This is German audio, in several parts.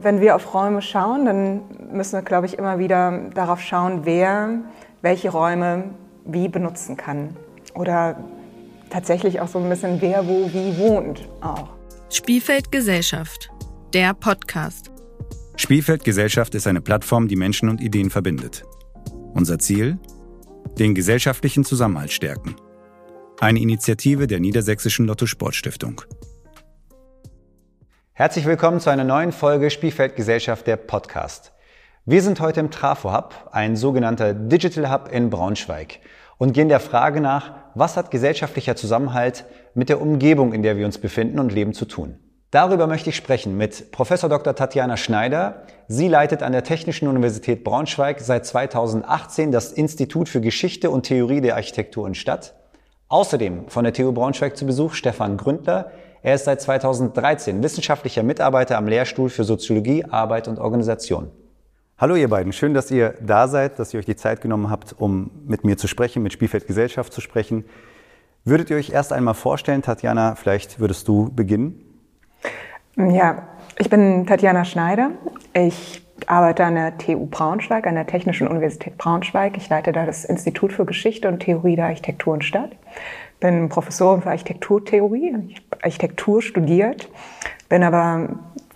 Wenn wir auf Räume schauen, dann müssen wir, glaube ich, immer wieder darauf schauen, wer welche Räume wie benutzen kann. Oder tatsächlich auch so ein bisschen, wer wo wie wohnt auch. Spielfeld Gesellschaft, der Podcast. Spielfeld Gesellschaft ist eine Plattform, die Menschen und Ideen verbindet. Unser Ziel? Den gesellschaftlichen Zusammenhalt stärken. Eine Initiative der Niedersächsischen Lotto Sportstiftung. Herzlich willkommen zu einer neuen Folge Spielfeld Gesellschaft der Podcast. Wir sind heute im Trafo Hub, ein sogenannter Digital Hub in Braunschweig und gehen der Frage nach, was hat gesellschaftlicher Zusammenhalt mit der Umgebung, in der wir uns befinden und leben zu tun. Darüber möchte ich sprechen mit Professor Dr. Tatjana Schneider. Sie leitet an der Technischen Universität Braunschweig seit 2018 das Institut für Geschichte und Theorie der Architektur und Stadt. Außerdem von der TU Braunschweig zu Besuch Stefan Gründler. Er ist seit 2013 wissenschaftlicher Mitarbeiter am Lehrstuhl für Soziologie, Arbeit und Organisation. Hallo ihr beiden, schön, dass ihr da seid, dass ihr euch die Zeit genommen habt, um mit mir zu sprechen, mit Spielfeld Gesellschaft zu sprechen. Würdet ihr euch erst einmal vorstellen, Tatjana, vielleicht würdest du beginnen? Ja, ich bin Tatjana Schneider. Ich arbeite an der TU Braunschweig, an der Technischen Universität Braunschweig. Ich leite da das Institut für Geschichte und Theorie der Architektur und Stadt bin Professorin für Architekturtheorie, ich habe Architektur studiert, bin aber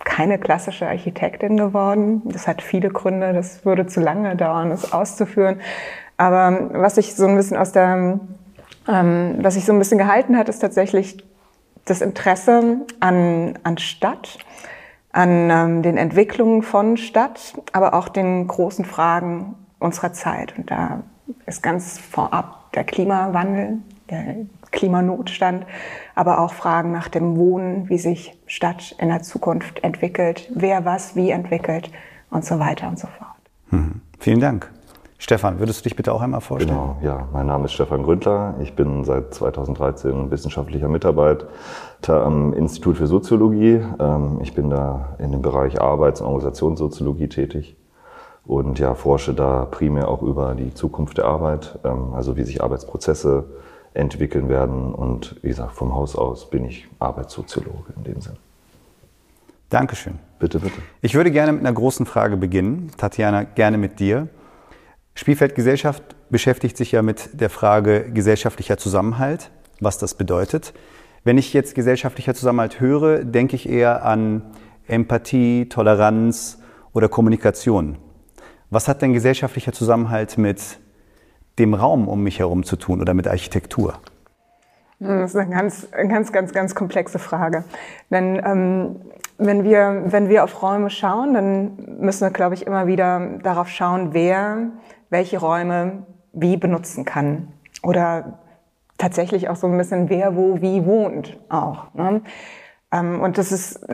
keine klassische Architektin geworden. Das hat viele Gründe, das würde zu lange dauern, das auszuführen. Aber was ich so ein bisschen aus der, ähm, was ich so ein bisschen gehalten hat, ist tatsächlich das Interesse an, an Stadt, an ähm, den Entwicklungen von Stadt, aber auch den großen Fragen unserer Zeit. Und da ist ganz vorab der Klimawandel, Klimanotstand, aber auch Fragen nach dem Wohnen, wie sich Stadt in der Zukunft entwickelt, wer was wie entwickelt und so weiter und so fort. Mhm. Vielen Dank. Stefan, würdest du dich bitte auch einmal vorstellen? Genau, ja. Mein Name ist Stefan Gründler. Ich bin seit 2013 wissenschaftlicher Mitarbeiter am Institut für Soziologie. Ähm, ich bin da in dem Bereich Arbeits- und Organisationssoziologie tätig und ja, forsche da primär auch über die Zukunft der Arbeit, ähm, also wie sich Arbeitsprozesse entwickeln werden. Und wie gesagt, vom Haus aus bin ich Arbeitssoziologe in dem Sinn. Dankeschön. Bitte, bitte. Ich würde gerne mit einer großen Frage beginnen. Tatjana, gerne mit dir. Spielfeld Gesellschaft beschäftigt sich ja mit der Frage gesellschaftlicher Zusammenhalt, was das bedeutet. Wenn ich jetzt gesellschaftlicher Zusammenhalt höre, denke ich eher an Empathie, Toleranz oder Kommunikation. Was hat denn gesellschaftlicher Zusammenhalt mit dem Raum um mich herum zu tun oder mit Architektur? Das ist eine ganz, ganz, ganz, ganz komplexe Frage. Denn ähm, wenn, wir, wenn wir auf Räume schauen, dann müssen wir, glaube ich, immer wieder darauf schauen, wer welche Räume wie benutzen kann. Oder tatsächlich auch so ein bisschen, wer wo wie wohnt auch. Ne? Ähm, und das ist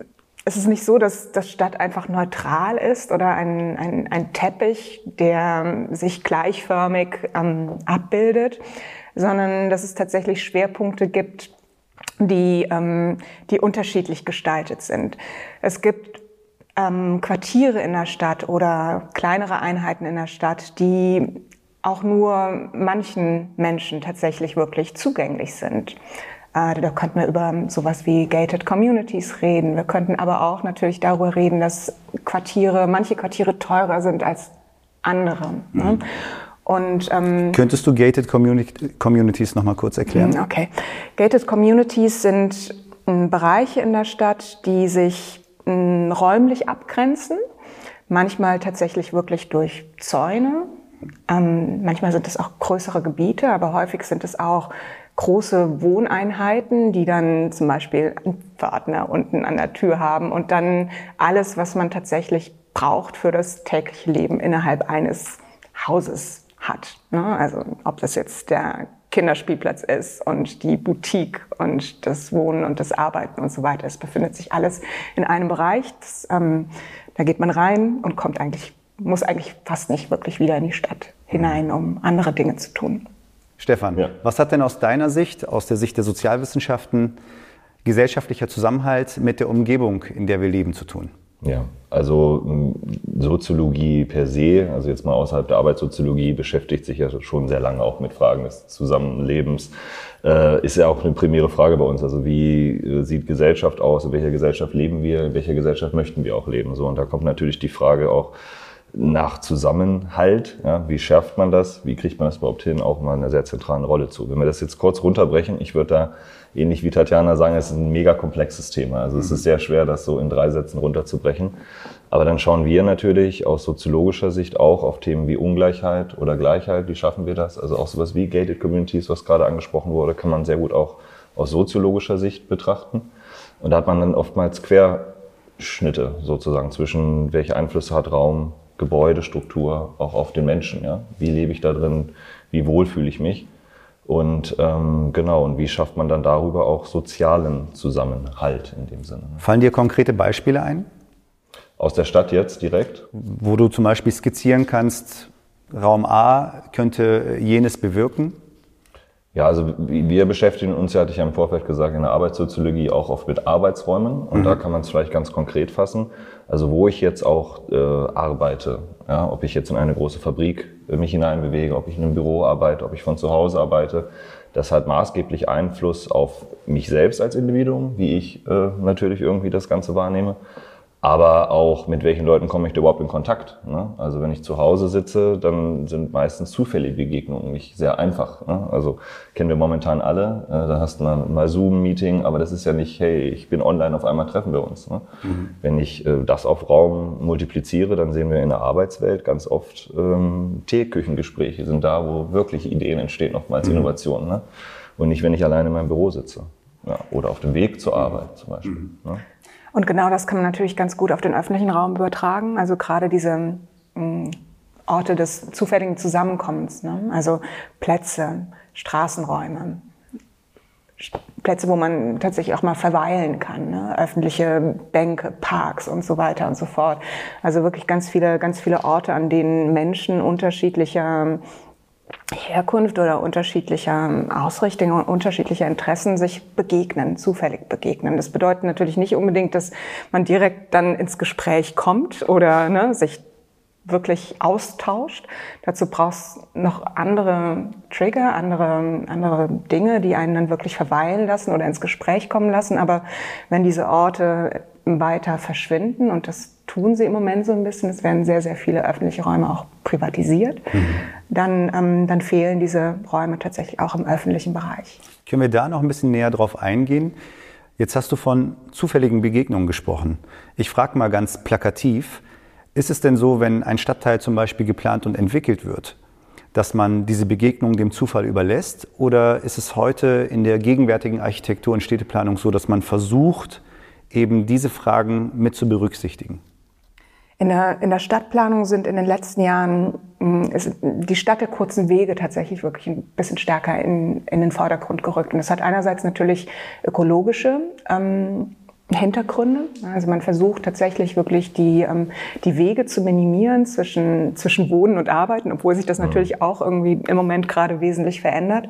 es ist nicht so, dass das Stadt einfach neutral ist oder ein, ein, ein Teppich, der sich gleichförmig ähm, abbildet, sondern dass es tatsächlich Schwerpunkte gibt, die, ähm, die unterschiedlich gestaltet sind. Es gibt ähm, Quartiere in der Stadt oder kleinere Einheiten in der Stadt, die auch nur manchen Menschen tatsächlich wirklich zugänglich sind. Äh, da könnten wir über sowas wie gated communities reden. Wir könnten aber auch natürlich darüber reden, dass Quartiere, manche Quartiere teurer sind als andere. Ne? Mhm. Und, ähm, Könntest du gated Communi communities noch mal kurz erklären? Mhm, okay. Gated communities sind ähm, Bereiche in der Stadt, die sich ähm, räumlich abgrenzen. Manchmal tatsächlich wirklich durch Zäune. Ähm, manchmal sind es auch größere Gebiete, aber häufig sind es auch große Wohneinheiten, die dann zum Beispiel einen Pförtner unten an der Tür haben und dann alles, was man tatsächlich braucht für das tägliche Leben innerhalb eines Hauses hat. Ne? Also ob das jetzt der Kinderspielplatz ist und die Boutique und das Wohnen und das Arbeiten und so weiter. Es befindet sich alles in einem Bereich. Das, ähm, da geht man rein und kommt eigentlich, muss eigentlich fast nicht wirklich wieder in die Stadt hinein, um andere Dinge zu tun. Stefan, ja. was hat denn aus deiner Sicht, aus der Sicht der Sozialwissenschaften, gesellschaftlicher Zusammenhalt mit der Umgebung, in der wir leben, zu tun? Ja, also Soziologie per se, also jetzt mal außerhalb der Arbeitssoziologie, beschäftigt sich ja schon sehr lange auch mit Fragen des Zusammenlebens. Äh, ist ja auch eine primäre Frage bei uns. Also wie äh, sieht Gesellschaft aus? In welcher Gesellschaft leben wir? In welcher Gesellschaft möchten wir auch leben? So und da kommt natürlich die Frage auch nach Zusammenhalt. Ja, wie schärft man das? Wie kriegt man das überhaupt hin? Auch mal eine sehr zentrale Rolle zu. Wenn wir das jetzt kurz runterbrechen, ich würde da ähnlich wie Tatjana sagen, es ist ein mega komplexes Thema. Also es ist sehr schwer, das so in drei Sätzen runterzubrechen. Aber dann schauen wir natürlich aus soziologischer Sicht auch auf Themen wie Ungleichheit oder Gleichheit. Wie schaffen wir das? Also auch sowas wie Gated Communities, was gerade angesprochen wurde, kann man sehr gut auch aus soziologischer Sicht betrachten. Und da hat man dann oftmals Querschnitte sozusagen zwischen welche Einflüsse hat Raum, Gebäude, Struktur auch auf den Menschen. Ja? Wie lebe ich da drin? Wie wohl fühle ich mich? Und ähm, genau, und wie schafft man dann darüber auch sozialen Zusammenhalt in dem Sinne? Fallen dir konkrete Beispiele ein? Aus der Stadt jetzt direkt? Wo du zum Beispiel skizzieren kannst, Raum A könnte jenes bewirken? Ja, also wir beschäftigen uns, ja hatte ich ja im Vorfeld gesagt, in der Arbeitssoziologie auch oft mit Arbeitsräumen. Und mhm. da kann man es vielleicht ganz konkret fassen. Also wo ich jetzt auch äh, arbeite, ja, ob ich jetzt in eine große Fabrik äh, mich hineinbewege, ob ich in einem Büro arbeite, ob ich von zu Hause arbeite, das hat maßgeblich Einfluss auf mich selbst als Individuum, wie ich äh, natürlich irgendwie das Ganze wahrnehme aber auch mit welchen Leuten komme ich da überhaupt in Kontakt. Ne? Also wenn ich zu Hause sitze, dann sind meistens zufällige Begegnungen nicht sehr einfach. Ne? Also kennen wir momentan alle, äh, da hast du mal, mal Zoom-Meeting, aber das ist ja nicht, hey, ich bin online, auf einmal treffen wir uns. Ne? Mhm. Wenn ich äh, das auf Raum multipliziere, dann sehen wir in der Arbeitswelt ganz oft ähm, Teeküchengespräche sind da, wo wirklich Ideen entstehen, oftmals mhm. Innovationen. Ne? Und nicht, wenn ich alleine in meinem Büro sitze. Ja, oder auf dem Weg zur Arbeit zum Beispiel. Mhm. Ne? Und genau das kann man natürlich ganz gut auf den öffentlichen Raum übertragen. Also gerade diese mh, mm, Orte des zufälligen Zusammenkommens, ne? also Plätze, Straßenräume, Plätze, wo man tatsächlich auch mal verweilen kann, ne? öffentliche Bänke, Parks und so weiter und so fort. Also wirklich ganz viele, ganz viele Orte, an denen Menschen unterschiedlicher Herkunft oder unterschiedlicher Ausrichtung und unterschiedlicher Interessen sich begegnen, zufällig begegnen. Das bedeutet natürlich nicht unbedingt, dass man direkt dann ins Gespräch kommt oder ne, sich wirklich austauscht. Dazu brauchst noch andere Trigger, andere, andere Dinge, die einen dann wirklich verweilen lassen oder ins Gespräch kommen lassen. Aber wenn diese Orte weiter verschwinden und das tun sie im Moment so ein bisschen. Es werden sehr, sehr viele öffentliche Räume auch privatisiert. Mhm. Dann, ähm, dann fehlen diese Räume tatsächlich auch im öffentlichen Bereich. Können wir da noch ein bisschen näher drauf eingehen? Jetzt hast du von zufälligen Begegnungen gesprochen. Ich frage mal ganz plakativ, ist es denn so, wenn ein Stadtteil zum Beispiel geplant und entwickelt wird, dass man diese Begegnung dem Zufall überlässt? Oder ist es heute in der gegenwärtigen Architektur und Städteplanung so, dass man versucht, eben diese Fragen mit zu berücksichtigen? In der, in der Stadtplanung sind in den letzten Jahren hm, die Stadt der kurzen Wege tatsächlich wirklich ein bisschen stärker in, in den Vordergrund gerückt. Und das hat einerseits natürlich ökologische ähm, Hintergründe. Also man versucht tatsächlich wirklich die, ähm, die Wege zu minimieren zwischen, zwischen Wohnen und Arbeiten, obwohl sich das natürlich auch irgendwie im Moment gerade wesentlich verändert.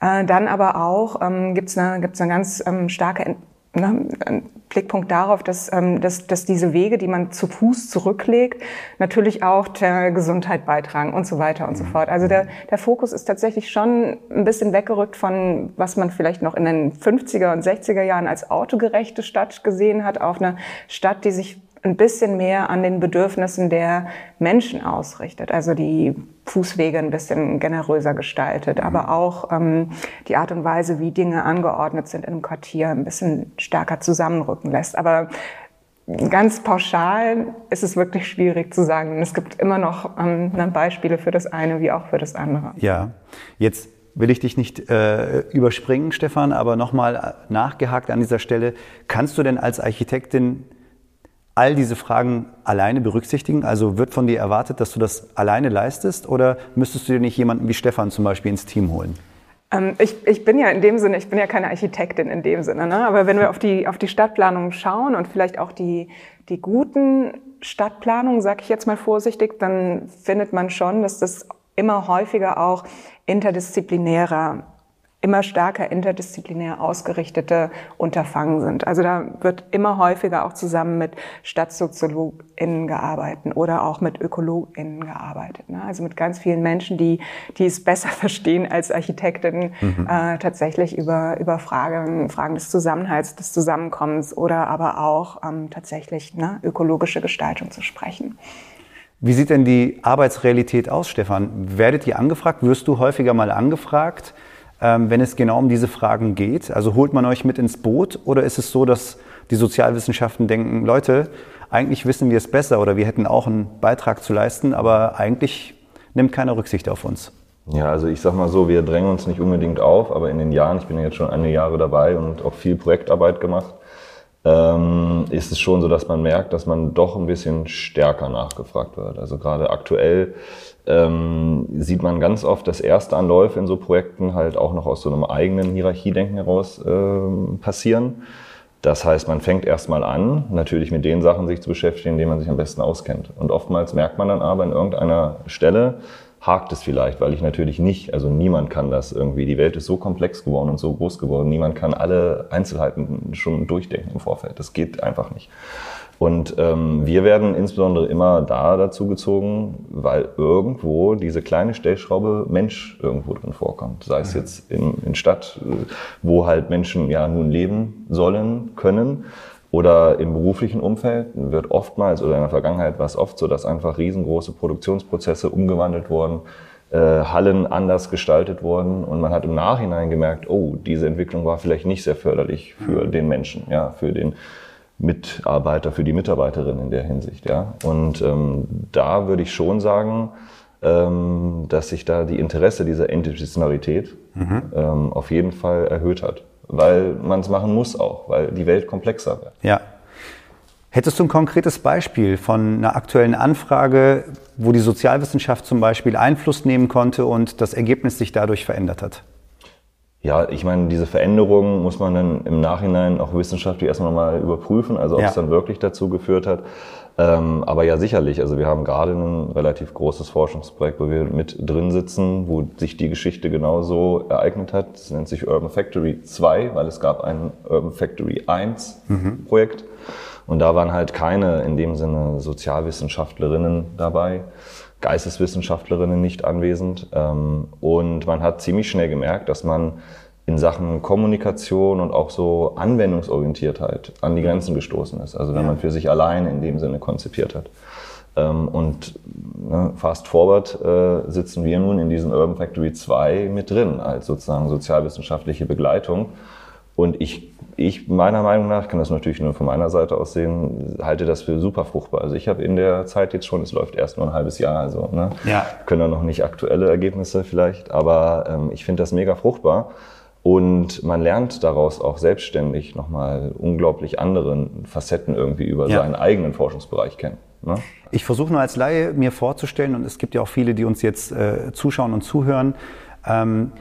Äh, dann aber auch ähm, gibt es eine, gibt's eine ganz ähm, starke ne, ein Blickpunkt darauf, dass, ähm, dass, dass diese Wege, die man zu Fuß zurücklegt, natürlich auch der Gesundheit beitragen und so weiter und so mhm. fort. Also der, der Fokus ist tatsächlich schon ein bisschen weggerückt von, was man vielleicht noch in den 50er und 60er Jahren als autogerechte Stadt gesehen hat, auf eine Stadt, die sich ein bisschen mehr an den Bedürfnissen der Menschen ausrichtet. Also die Fußwege ein bisschen generöser gestaltet, mhm. aber auch ähm, die Art und Weise, wie Dinge angeordnet sind in einem Quartier, ein bisschen stärker zusammenrücken lässt. Aber ganz pauschal ist es wirklich schwierig zu sagen. Es gibt immer noch ähm, Beispiele für das eine wie auch für das andere. Ja, jetzt will ich dich nicht äh, überspringen, Stefan, aber nochmal nachgehakt an dieser Stelle. Kannst du denn als Architektin all diese Fragen alleine berücksichtigen? Also wird von dir erwartet, dass du das alleine leistest oder müsstest du dir nicht jemanden wie Stefan zum Beispiel ins Team holen? Ähm, ich, ich bin ja in dem Sinne, ich bin ja keine Architektin in dem Sinne, ne? aber wenn wir auf die, auf die Stadtplanung schauen und vielleicht auch die, die guten Stadtplanungen, sage ich jetzt mal vorsichtig, dann findet man schon, dass das immer häufiger auch interdisziplinärer immer stärker interdisziplinär ausgerichtete Unterfangen sind. Also da wird immer häufiger auch zusammen mit StadtsoziologInnen gearbeitet oder auch mit ÖkologInnen gearbeitet. Ne? Also mit ganz vielen Menschen, die, die es besser verstehen als Architektinnen, mhm. äh, tatsächlich über, über Fragen, Fragen des Zusammenhalts, des Zusammenkommens oder aber auch ähm, tatsächlich ne, ökologische Gestaltung zu sprechen. Wie sieht denn die Arbeitsrealität aus, Stefan? Werdet ihr angefragt? Wirst du häufiger mal angefragt? Ähm, wenn es genau um diese Fragen geht? Also holt man euch mit ins Boot oder ist es so, dass die Sozialwissenschaften denken, Leute, eigentlich wissen wir es besser oder wir hätten auch einen Beitrag zu leisten, aber eigentlich nimmt keiner Rücksicht auf uns? Ja, also ich sag mal so, wir drängen uns nicht unbedingt auf, aber in den Jahren, ich bin ja jetzt schon einige Jahre dabei und auch viel Projektarbeit gemacht, ähm, ist es schon so, dass man merkt, dass man doch ein bisschen stärker nachgefragt wird. Also gerade aktuell ähm, sieht man ganz oft, dass erste Anläufe in so Projekten halt auch noch aus so einem eigenen Hierarchiedenken heraus äh, passieren. Das heißt, man fängt erstmal an, natürlich mit den Sachen sich zu beschäftigen, denen man sich am besten auskennt. Und oftmals merkt man dann aber an irgendeiner Stelle, hakt es vielleicht, weil ich natürlich nicht, also niemand kann das irgendwie. Die Welt ist so komplex geworden und so groß geworden. Niemand kann alle Einzelheiten schon durchdenken im Vorfeld. Das geht einfach nicht. Und ähm, wir werden insbesondere immer da dazu gezogen, weil irgendwo diese kleine Stellschraube Mensch irgendwo drin vorkommt. Sei es jetzt in, in Stadt, wo halt Menschen ja nun leben sollen, können oder im beruflichen Umfeld wird oftmals oder in der Vergangenheit war es oft so, dass einfach riesengroße Produktionsprozesse umgewandelt wurden, äh, Hallen anders gestaltet wurden und man hat im Nachhinein gemerkt, oh, diese Entwicklung war vielleicht nicht sehr förderlich für den Menschen, ja, für den Mitarbeiter, für die Mitarbeiterin in der Hinsicht, ja. Und ähm, da würde ich schon sagen, ähm, dass sich da die Interesse dieser Interdisziplinarität mhm. ähm, auf jeden Fall erhöht hat weil man es machen muss auch, weil die Welt komplexer wird. Ja. Hättest du ein konkretes Beispiel von einer aktuellen Anfrage, wo die Sozialwissenschaft zum Beispiel Einfluss nehmen konnte und das Ergebnis sich dadurch verändert hat? Ja, ich meine, diese Veränderungen muss man dann im Nachhinein auch wissenschaftlich erstmal mal überprüfen, also ob ja. es dann wirklich dazu geführt hat. Ähm, aber ja, sicherlich. Also wir haben gerade ein relativ großes Forschungsprojekt, wo wir mit drin sitzen, wo sich die Geschichte genauso ereignet hat. Das nennt sich Urban Factory 2, weil es gab ein Urban Factory 1 mhm. Projekt. Und da waren halt keine in dem Sinne Sozialwissenschaftlerinnen dabei, Geisteswissenschaftlerinnen nicht anwesend. Ähm, und man hat ziemlich schnell gemerkt, dass man in Sachen Kommunikation und auch so Anwendungsorientiertheit an die Grenzen gestoßen ist. Also wenn ja. man für sich allein in dem Sinne konzipiert hat. Ähm, und ne, fast forward äh, sitzen wir nun in diesem Urban Factory 2 mit drin, als sozusagen sozialwissenschaftliche Begleitung. Und ich, ich meiner Meinung nach, ich kann das natürlich nur von meiner Seite aus sehen, halte das für super fruchtbar. Also ich habe in der Zeit jetzt schon, es läuft erst nur ein halbes Jahr, also ne, ja. können da noch nicht aktuelle Ergebnisse vielleicht, aber ähm, ich finde das mega fruchtbar und man lernt daraus auch selbstständig nochmal unglaublich anderen Facetten irgendwie über ja. seinen eigenen Forschungsbereich kennen. Ne? Ich versuche nur als Laie mir vorzustellen, und es gibt ja auch viele, die uns jetzt äh, zuschauen und zuhören, ähm,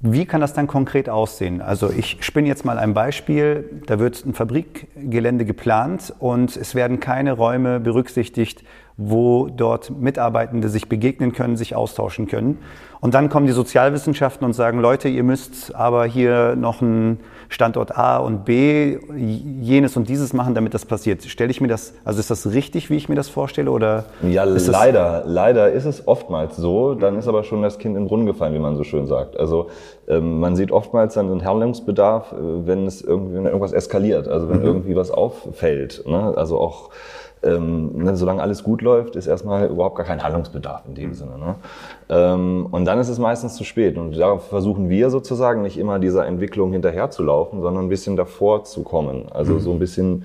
wie kann das dann konkret aussehen? Also ich spinne jetzt mal ein Beispiel. Da wird ein Fabrikgelände geplant und es werden keine Räume berücksichtigt, wo dort Mitarbeitende sich begegnen können, sich austauschen können. Und dann kommen die Sozialwissenschaften und sagen, Leute, ihr müsst aber hier noch einen Standort A und B, jenes und dieses machen, damit das passiert. Stelle ich mir das, also ist das richtig, wie ich mir das vorstelle, oder? Ja, leider, leider ist es oftmals so. Dann ist aber schon das Kind in den Brunnen gefallen, wie man so schön sagt. Also ähm, man sieht oftmals dann einen Handlungsbedarf, äh, wenn es irgendwie, wenn irgendwas eskaliert, also wenn mhm. irgendwie was auffällt. Ne? Also auch ähm, ne, solange alles gut läuft, ist erstmal überhaupt gar kein Handlungsbedarf in dem mhm. Sinne. Ne? Ähm, und dann ist es meistens zu spät. Und darauf versuchen wir sozusagen nicht immer dieser Entwicklung hinterherzulaufen, sondern ein bisschen davor zu kommen. Also mhm. so ein bisschen,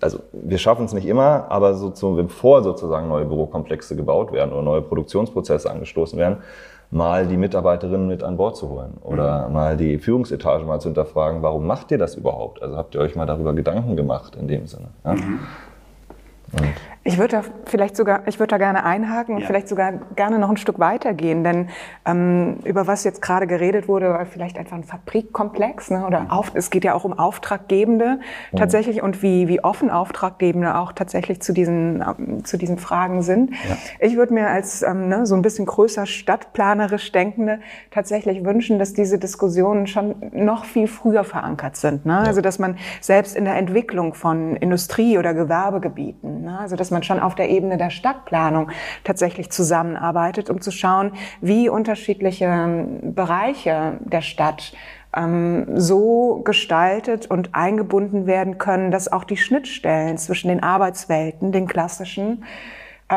also wir schaffen es nicht immer, aber so zu, bevor sozusagen neue Bürokomplexe gebaut werden oder neue Produktionsprozesse angestoßen werden, mal die Mitarbeiterinnen mit an Bord zu holen oder mhm. mal die Führungsetage mal zu hinterfragen, warum macht ihr das überhaupt? Also habt ihr euch mal darüber Gedanken gemacht in dem Sinne? Ja? Mhm. Und Ich würde da vielleicht sogar, ich würde da gerne einhaken und ja. vielleicht sogar gerne noch ein Stück weitergehen, denn ähm, über was jetzt gerade geredet wurde, war vielleicht einfach ein Fabrikkomplex, ne? oder mhm. auf, es geht ja auch um Auftraggebende mhm. tatsächlich und wie, wie offen Auftraggebende auch tatsächlich zu diesen, ähm, zu diesen Fragen sind. Ja. Ich würde mir als ähm, ne, so ein bisschen größer stadtplanerisch Denkende tatsächlich wünschen, dass diese Diskussionen schon noch viel früher verankert sind. Ne? Ja. Also dass man selbst in der Entwicklung von Industrie- oder Gewerbegebieten, ne? also dass man schon auf der Ebene der Stadtplanung tatsächlich zusammenarbeitet, um zu schauen, wie unterschiedliche ähm, Bereiche der Stadt ähm, so gestaltet und eingebunden werden können, dass auch die Schnittstellen zwischen den Arbeitswelten, den klassischen,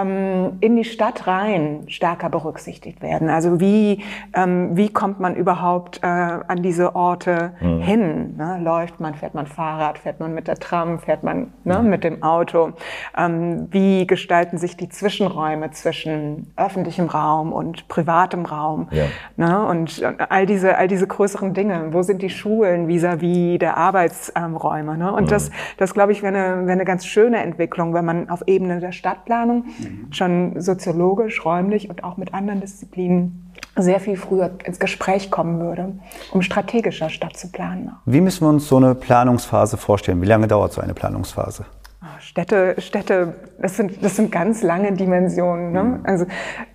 in die Stadt rein stärker berücksichtigt werden. Also wie, ähm, wie kommt man überhaupt äh, an diese Orte mhm. hin? Ne? Läuft man, fährt man Fahrrad, fährt man mit der Tram, fährt man ne, mhm. mit dem Auto? Ähm, wie gestalten sich die Zwischenräume zwischen öffentlichem Raum und privatem Raum? Ja. Ne? Und all diese, all diese größeren Dinge. Wo sind die Schulen vis-à-vis -vis der Arbeitsräume? Ne? Und mhm. das, das glaube ich, wäre eine, wäre eine ganz schöne Entwicklung, wenn man auf Ebene der Stadtplanung schon soziologisch, räumlich und auch mit anderen Disziplinen sehr viel früher ins Gespräch kommen würde, um strategischer Stadt zu planen. Wie müssen wir uns so eine Planungsphase vorstellen? Wie lange dauert so eine Planungsphase? Städte, Städte, das sind, das sind ganz lange Dimensionen. Ne? Mhm. Also,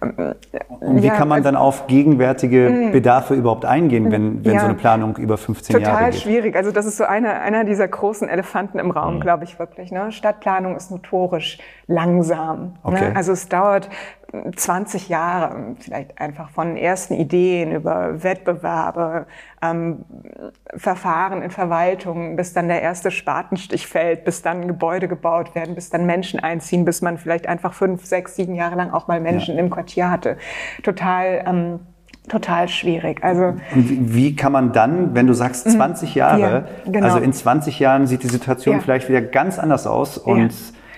ähm, Und wie ja, kann man also, dann auf gegenwärtige mhm. Bedarfe überhaupt eingehen, wenn, wenn ja, so eine Planung über 15 Jahre geht? Total schwierig. Also das ist so einer, einer dieser großen Elefanten im Raum, mhm. glaube ich wirklich. Ne? Stadtplanung ist notorisch langsam. Ne? Okay. Ne? Also es dauert 20 Jahre vielleicht einfach von ersten Ideen über Wettbewerbe, ähm, Verfahren in Verwaltung, bis dann der erste Spatenstich fällt, bis dann Gebäude gebaut werden, bis dann Menschen einziehen, bis man vielleicht einfach fünf, sechs, sieben Jahre lang auch mal Menschen ja. im Quartier hatte. Total. Ähm, total schwierig. Also und wie kann man dann, wenn du sagst 20 mhm. Jahre, ja, genau. also in 20 Jahren sieht die Situation ja. vielleicht wieder ganz anders aus und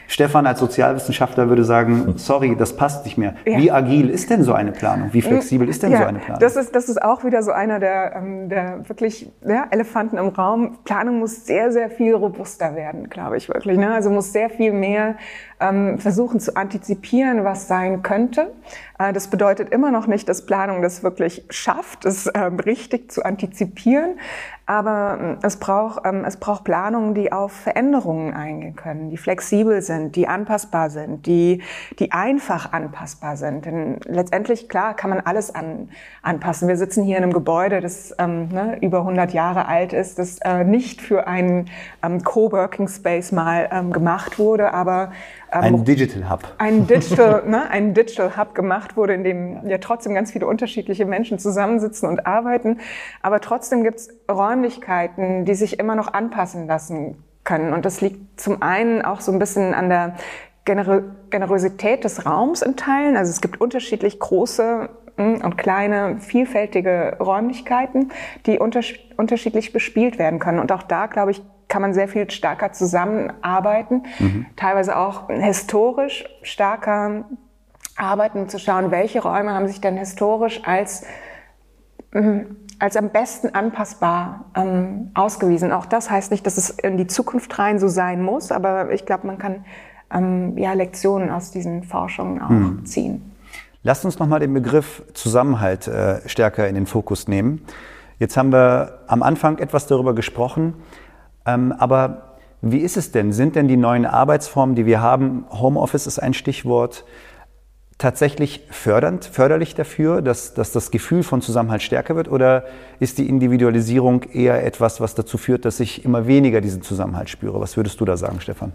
Stefan als Sozialwissenschaftler würde sagen, sorry, das passt nicht mehr. Ja. Wie agil ist denn so eine Planung? Wie flexibel ist denn ja, so eine Planung? Das ist, das ist auch wieder so einer der, ähm, der wirklich ja, Elefanten im Raum. Planung muss sehr, sehr viel robuster werden, glaube ich wirklich. Ne? Also muss sehr viel mehr ähm, versuchen zu antizipieren, was sein könnte. Äh, das bedeutet immer noch nicht, dass Planung das wirklich schafft, es ähm, richtig zu antizipieren. Aber ähm, es braucht, ähm, es braucht Planungen, die auf Veränderungen eingehen können, die flexibel sind, die anpassbar sind, die, die einfach anpassbar sind. Denn letztendlich, klar, kann man alles an, anpassen. Wir sitzen hier in einem Gebäude, das ähm, ne, über 100 Jahre alt ist, das äh, nicht für einen ähm, Coworking Space mal ähm, gemacht wurde, aber ähm, ein Digital Hub. Ein Digital, ne, ein Digital Hub gemacht wurde, in dem ja trotzdem ganz viele unterschiedliche Menschen zusammensitzen und arbeiten. Aber trotzdem gibt es Räumlichkeiten, die sich immer noch anpassen lassen können. Und das liegt zum einen auch so ein bisschen an der Gener Generosität des Raums in Teilen. Also es gibt unterschiedlich große hm, und kleine, vielfältige Räumlichkeiten, die unterschiedlich bespielt werden können. Und auch da, glaube ich, kann man sehr viel stärker zusammenarbeiten, mhm. teilweise auch historisch stärker arbeiten, um zu schauen, welche Räume haben sich denn historisch als mhm, als am besten anpassbar ähm, ausgewiesen. Auch das heißt nicht, dass es in die Zukunft rein so sein muss, aber ich glaube, man kann ähm, ja Lektionen aus diesen Forschungen auch mhm. ziehen. Lasst uns nochmal den Begriff Zusammenhalt äh, stärker in den Fokus nehmen. Jetzt haben wir am Anfang etwas darüber gesprochen, aber wie ist es denn? Sind denn die neuen Arbeitsformen, die wir haben, Homeoffice ist ein Stichwort, tatsächlich fördernd, förderlich dafür, dass, dass das Gefühl von Zusammenhalt stärker wird? Oder ist die Individualisierung eher etwas, was dazu führt, dass ich immer weniger diesen Zusammenhalt spüre? Was würdest du da sagen, Stefan?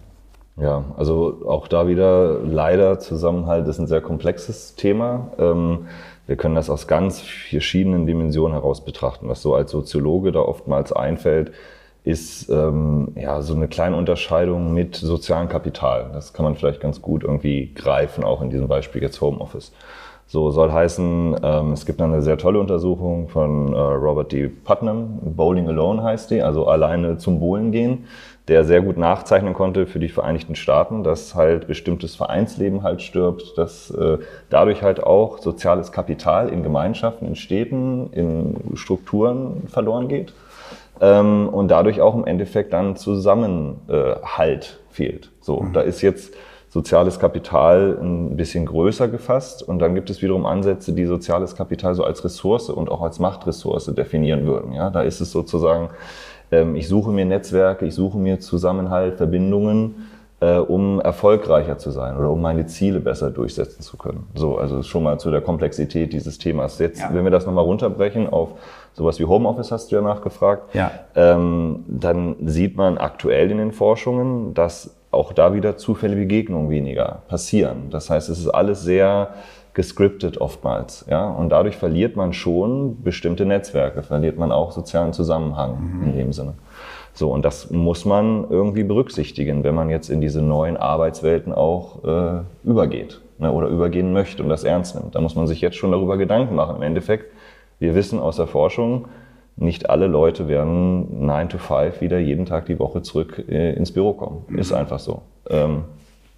Ja, also auch da wieder leider Zusammenhalt ist ein sehr komplexes Thema. Ähm, wir können das aus ganz verschiedenen Dimensionen heraus betrachten. Was so als Soziologe da oftmals einfällt, ist ähm, ja so eine kleine Unterscheidung mit sozialem Kapital. Das kann man vielleicht ganz gut irgendwie greifen, auch in diesem Beispiel jetzt Homeoffice. So soll heißen, ähm, es gibt eine sehr tolle Untersuchung von äh, Robert D. Putnam, Bowling Alone heißt die, also alleine zum Bowlen gehen, der sehr gut nachzeichnen konnte für die Vereinigten Staaten, dass halt bestimmtes Vereinsleben halt stirbt, dass äh, dadurch halt auch soziales Kapital in Gemeinschaften, in Städten, in Strukturen verloren geht ähm, und dadurch auch im Endeffekt dann Zusammenhalt fehlt. So, mhm. da ist jetzt soziales Kapital ein bisschen größer gefasst und dann gibt es wiederum Ansätze, die soziales Kapital so als Ressource und auch als Machtressource definieren würden. Ja, da ist es sozusagen, ähm, ich suche mir Netzwerke, ich suche mir Zusammenhalt, Verbindungen, äh, um erfolgreicher zu sein oder um meine Ziele besser durchsetzen zu können. So, also schon mal zu der Komplexität dieses Themas. Jetzt, ja. wenn wir das nochmal runterbrechen auf sowas wie Homeoffice hast du ja nachgefragt, ja. Ähm, dann sieht man aktuell in den Forschungen, dass auch da wieder Zufälle Begegnungen weniger passieren. Das heißt, es ist alles sehr gescriptet oftmals, ja, und dadurch verliert man schon bestimmte Netzwerke, verliert man auch sozialen Zusammenhang mhm. in dem Sinne. So, und das muss man irgendwie berücksichtigen, wenn man jetzt in diese neuen Arbeitswelten auch äh, übergeht ne, oder übergehen möchte und das ernst nimmt. Da muss man sich jetzt schon darüber Gedanken machen. Im Endeffekt, wir wissen aus der Forschung, nicht alle Leute werden 9 to 5 wieder jeden Tag die Woche zurück äh, ins Büro kommen. Mhm. Ist einfach so. Ähm,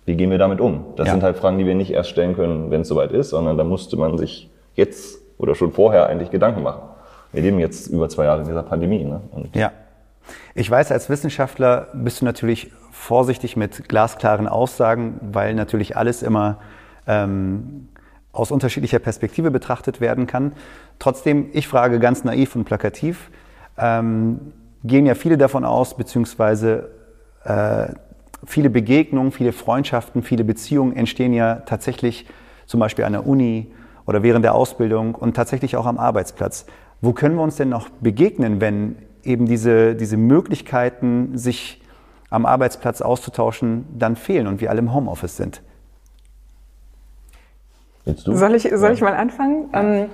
wie gehen wir damit um? Das ja. sind halt Fragen, die wir nicht erst stellen können, wenn es soweit ist, sondern da musste man sich jetzt oder schon vorher eigentlich Gedanken machen. Wir leben jetzt über zwei Jahre in dieser Pandemie. Ne? Ja. Ich weiß, als Wissenschaftler bist du natürlich vorsichtig mit glasklaren Aussagen, weil natürlich alles immer ähm, aus unterschiedlicher Perspektive betrachtet werden kann. Trotzdem, ich frage ganz naiv und plakativ, ähm, gehen ja viele davon aus, beziehungsweise äh, viele Begegnungen, viele Freundschaften, viele Beziehungen entstehen ja tatsächlich zum Beispiel an der Uni oder während der Ausbildung und tatsächlich auch am Arbeitsplatz. Wo können wir uns denn noch begegnen, wenn eben diese, diese Möglichkeiten, sich am Arbeitsplatz auszutauschen, dann fehlen und wir alle im Homeoffice sind? Soll ich, soll ich mal anfangen? Ähm,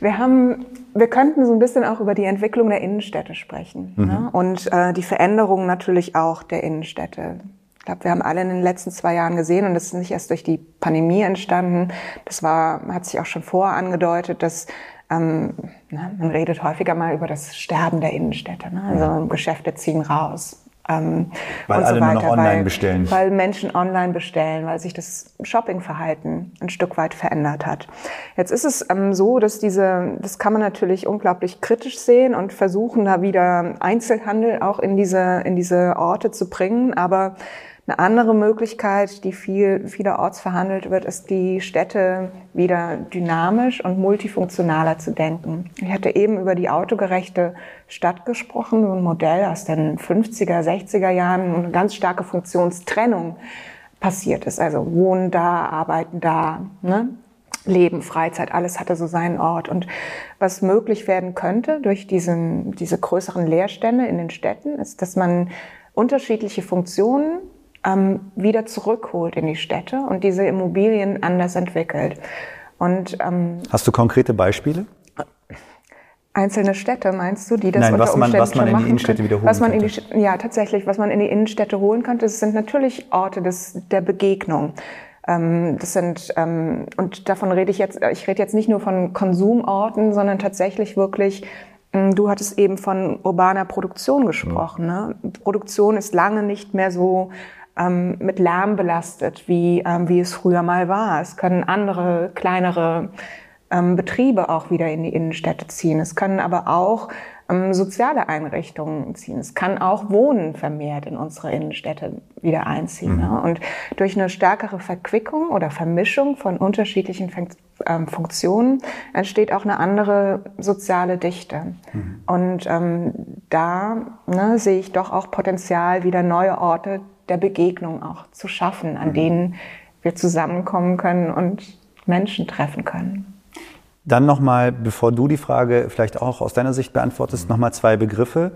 wir haben, wir könnten so ein bisschen auch über die Entwicklung der Innenstädte sprechen mhm. ne? und äh, die Veränderung natürlich auch der Innenstädte. Ich glaube, wir haben alle in den letzten zwei Jahren gesehen und das ist nicht erst durch die Pandemie entstanden. Das war, hat sich auch schon vorher angedeutet, dass ähm, na, man redet häufiger mal über das Sterben der Innenstädte. Ne? Also ja. Geschäfte ziehen raus. Ähm, weil alle so nur noch online weil, bestellen. Weil Menschen online bestellen, weil sich das Shoppingverhalten ein Stück weit verändert hat. Jetzt ist es ähm, so, dass diese, das kann man natürlich unglaublich kritisch sehen und versuchen, da wieder Einzelhandel auch in diese, in diese Orte zu bringen. Aber eine andere Möglichkeit, die viel, vielerorts verhandelt wird, ist die Städte wieder dynamisch und multifunktionaler zu denken. Ich hatte eben über die autogerechte Stadt gesprochen, so ein Modell aus den 50er, 60er Jahren, eine ganz starke Funktionstrennung passiert ist. Also wohnen da, arbeiten da, ne? Leben, Freizeit, alles hatte so seinen Ort. Und was möglich werden könnte durch diesen, diese größeren Leerstände in den Städten, ist, dass man unterschiedliche Funktionen ähm, wieder zurückholt in die Städte und diese Immobilien anders entwickelt. Und, ähm, Hast du konkrete Beispiele? Einzelne Städte, meinst du, die das Nein, unter was man, was man in die Innenstädte wiederholen was man in die, Ja, tatsächlich, was man in die Innenstädte holen könnte, das sind natürlich Orte des, der Begegnung. Ähm, das sind, ähm, und davon rede ich jetzt, ich rede jetzt nicht nur von Konsumorten, sondern tatsächlich wirklich hm, Du hattest eben von urbaner Produktion gesprochen. Ne? Produktion ist lange nicht mehr so ähm, mit Lärm belastet, wie, ähm, wie es früher mal war. Es können andere, kleinere ähm, Betriebe auch wieder in die Innenstädte ziehen. Es können aber auch ähm, soziale Einrichtungen ziehen. Es kann auch Wohnen vermehrt in unsere Innenstädte wieder einziehen. Mhm. Ne? Und durch eine stärkere Verquickung oder Vermischung von unterschiedlichen ähm, Funktionen entsteht auch eine andere soziale Dichte. Mhm. Und ähm, da ne, sehe ich doch auch Potenzial, wieder neue Orte der Begegnung auch zu schaffen, an mhm. denen wir zusammenkommen können und Menschen treffen können. Dann nochmal, bevor du die Frage vielleicht auch aus deiner Sicht beantwortest, mhm. nochmal zwei Begriffe.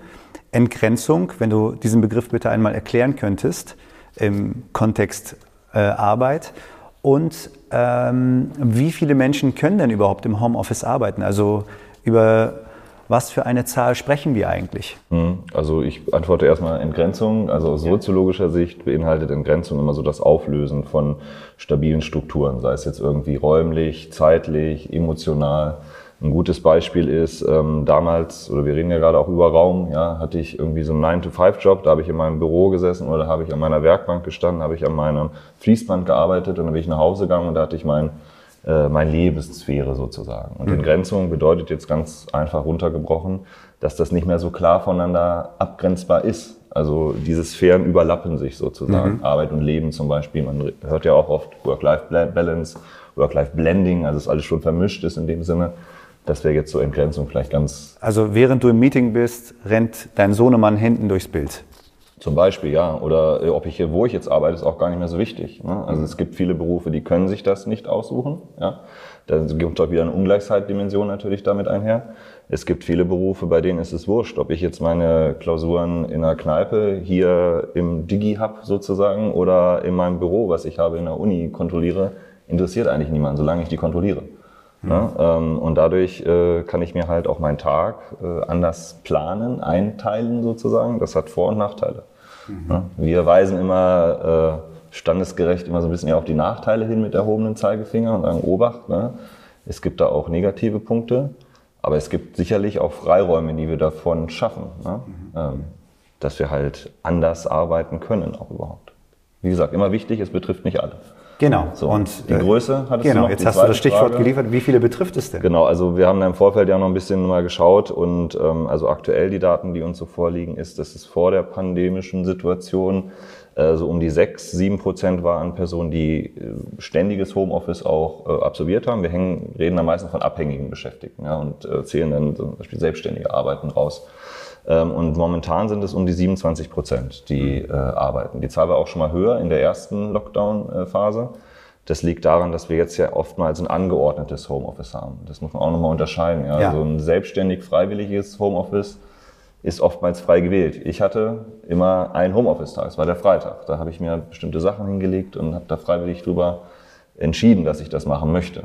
Entgrenzung, wenn du diesen Begriff bitte einmal erklären könntest im Kontext äh, Arbeit. Und ähm, wie viele Menschen können denn überhaupt im Homeoffice arbeiten? Also über was für eine Zahl sprechen wir eigentlich? Hm, also ich antworte erstmal Entgrenzung. Also aus soziologischer Sicht beinhaltet Entgrenzung immer so das Auflösen von stabilen Strukturen, sei es jetzt irgendwie räumlich, zeitlich, emotional. Ein gutes Beispiel ist, ähm, damals, oder wir reden ja gerade auch über Raum, ja, hatte ich irgendwie so einen 9-to-5-Job, da habe ich in meinem Büro gesessen oder habe ich an meiner Werkbank gestanden, habe ich an meinem Fließband gearbeitet und dann bin ich nach Hause gegangen und da hatte ich meinen äh, meine Lebenssphäre sozusagen. Und mhm. Entgrenzung bedeutet jetzt ganz einfach runtergebrochen, dass das nicht mehr so klar voneinander abgrenzbar ist. Also diese Sphären überlappen sich sozusagen. Mhm. Arbeit und Leben zum Beispiel. Man hört ja auch oft Work-Life-Balance, Work-Life-Blending, also es alles schon vermischt ist in dem Sinne. Das wäre jetzt so Entgrenzung vielleicht ganz. Also während du im Meeting bist, rennt dein Sohnemann hinten durchs Bild. Zum Beispiel, ja. Oder äh, ob ich hier, wo ich jetzt arbeite, ist auch gar nicht mehr so wichtig. Ne? Also es gibt viele Berufe, die können sich das nicht aussuchen. Ja? Da gibt auch wieder eine Ungleichheitsdimension natürlich damit einher. Es gibt viele Berufe, bei denen ist es wurscht, ob ich jetzt meine Klausuren in einer Kneipe hier im Digi-Hub sozusagen oder in meinem Büro, was ich habe in der Uni, kontrolliere, interessiert eigentlich niemanden, solange ich die kontrolliere. Mhm. Ja, ähm, und dadurch äh, kann ich mir halt auch meinen Tag äh, anders planen, einteilen sozusagen. Das hat Vor- und Nachteile. Mhm. Ja, wir weisen immer äh, standesgerecht immer so ein bisschen eher auf die Nachteile hin mit erhobenen Zeigefinger und sagen, Obacht, ne? es gibt da auch negative Punkte. Aber es gibt sicherlich auch Freiräume, die wir davon schaffen, ne? mhm. ähm, dass wir halt anders arbeiten können auch überhaupt. Wie gesagt, immer wichtig, es betrifft nicht alle. Genau. So, und die äh, Größe hat es Genau, noch, jetzt hast du das Stichwort Frage. geliefert. Wie viele betrifft es denn? Genau, also wir haben da im Vorfeld ja noch ein bisschen mal geschaut und ähm, also aktuell die Daten, die uns so vorliegen, ist, dass es vor der pandemischen Situation äh, so um die sechs, sieben Prozent war an Personen, die äh, ständiges Homeoffice auch äh, absolviert haben. Wir hängen, reden da meistens von abhängigen Beschäftigten ja, und äh, zählen dann zum Beispiel selbstständige Arbeiten raus. Ähm, und momentan sind es um die 27 Prozent, die äh, arbeiten. Die Zahl war auch schon mal höher in der ersten Lockdown-Phase. Das liegt daran, dass wir jetzt ja oftmals ein angeordnetes Homeoffice haben. Das muss man auch nochmal unterscheiden. Ja? ja. Also ein selbstständig freiwilliges Homeoffice ist oftmals frei gewählt. Ich hatte immer einen Homeoffice-Tag, es war der Freitag. Da habe ich mir bestimmte Sachen hingelegt und habe da freiwillig drüber entschieden, dass ich das machen möchte.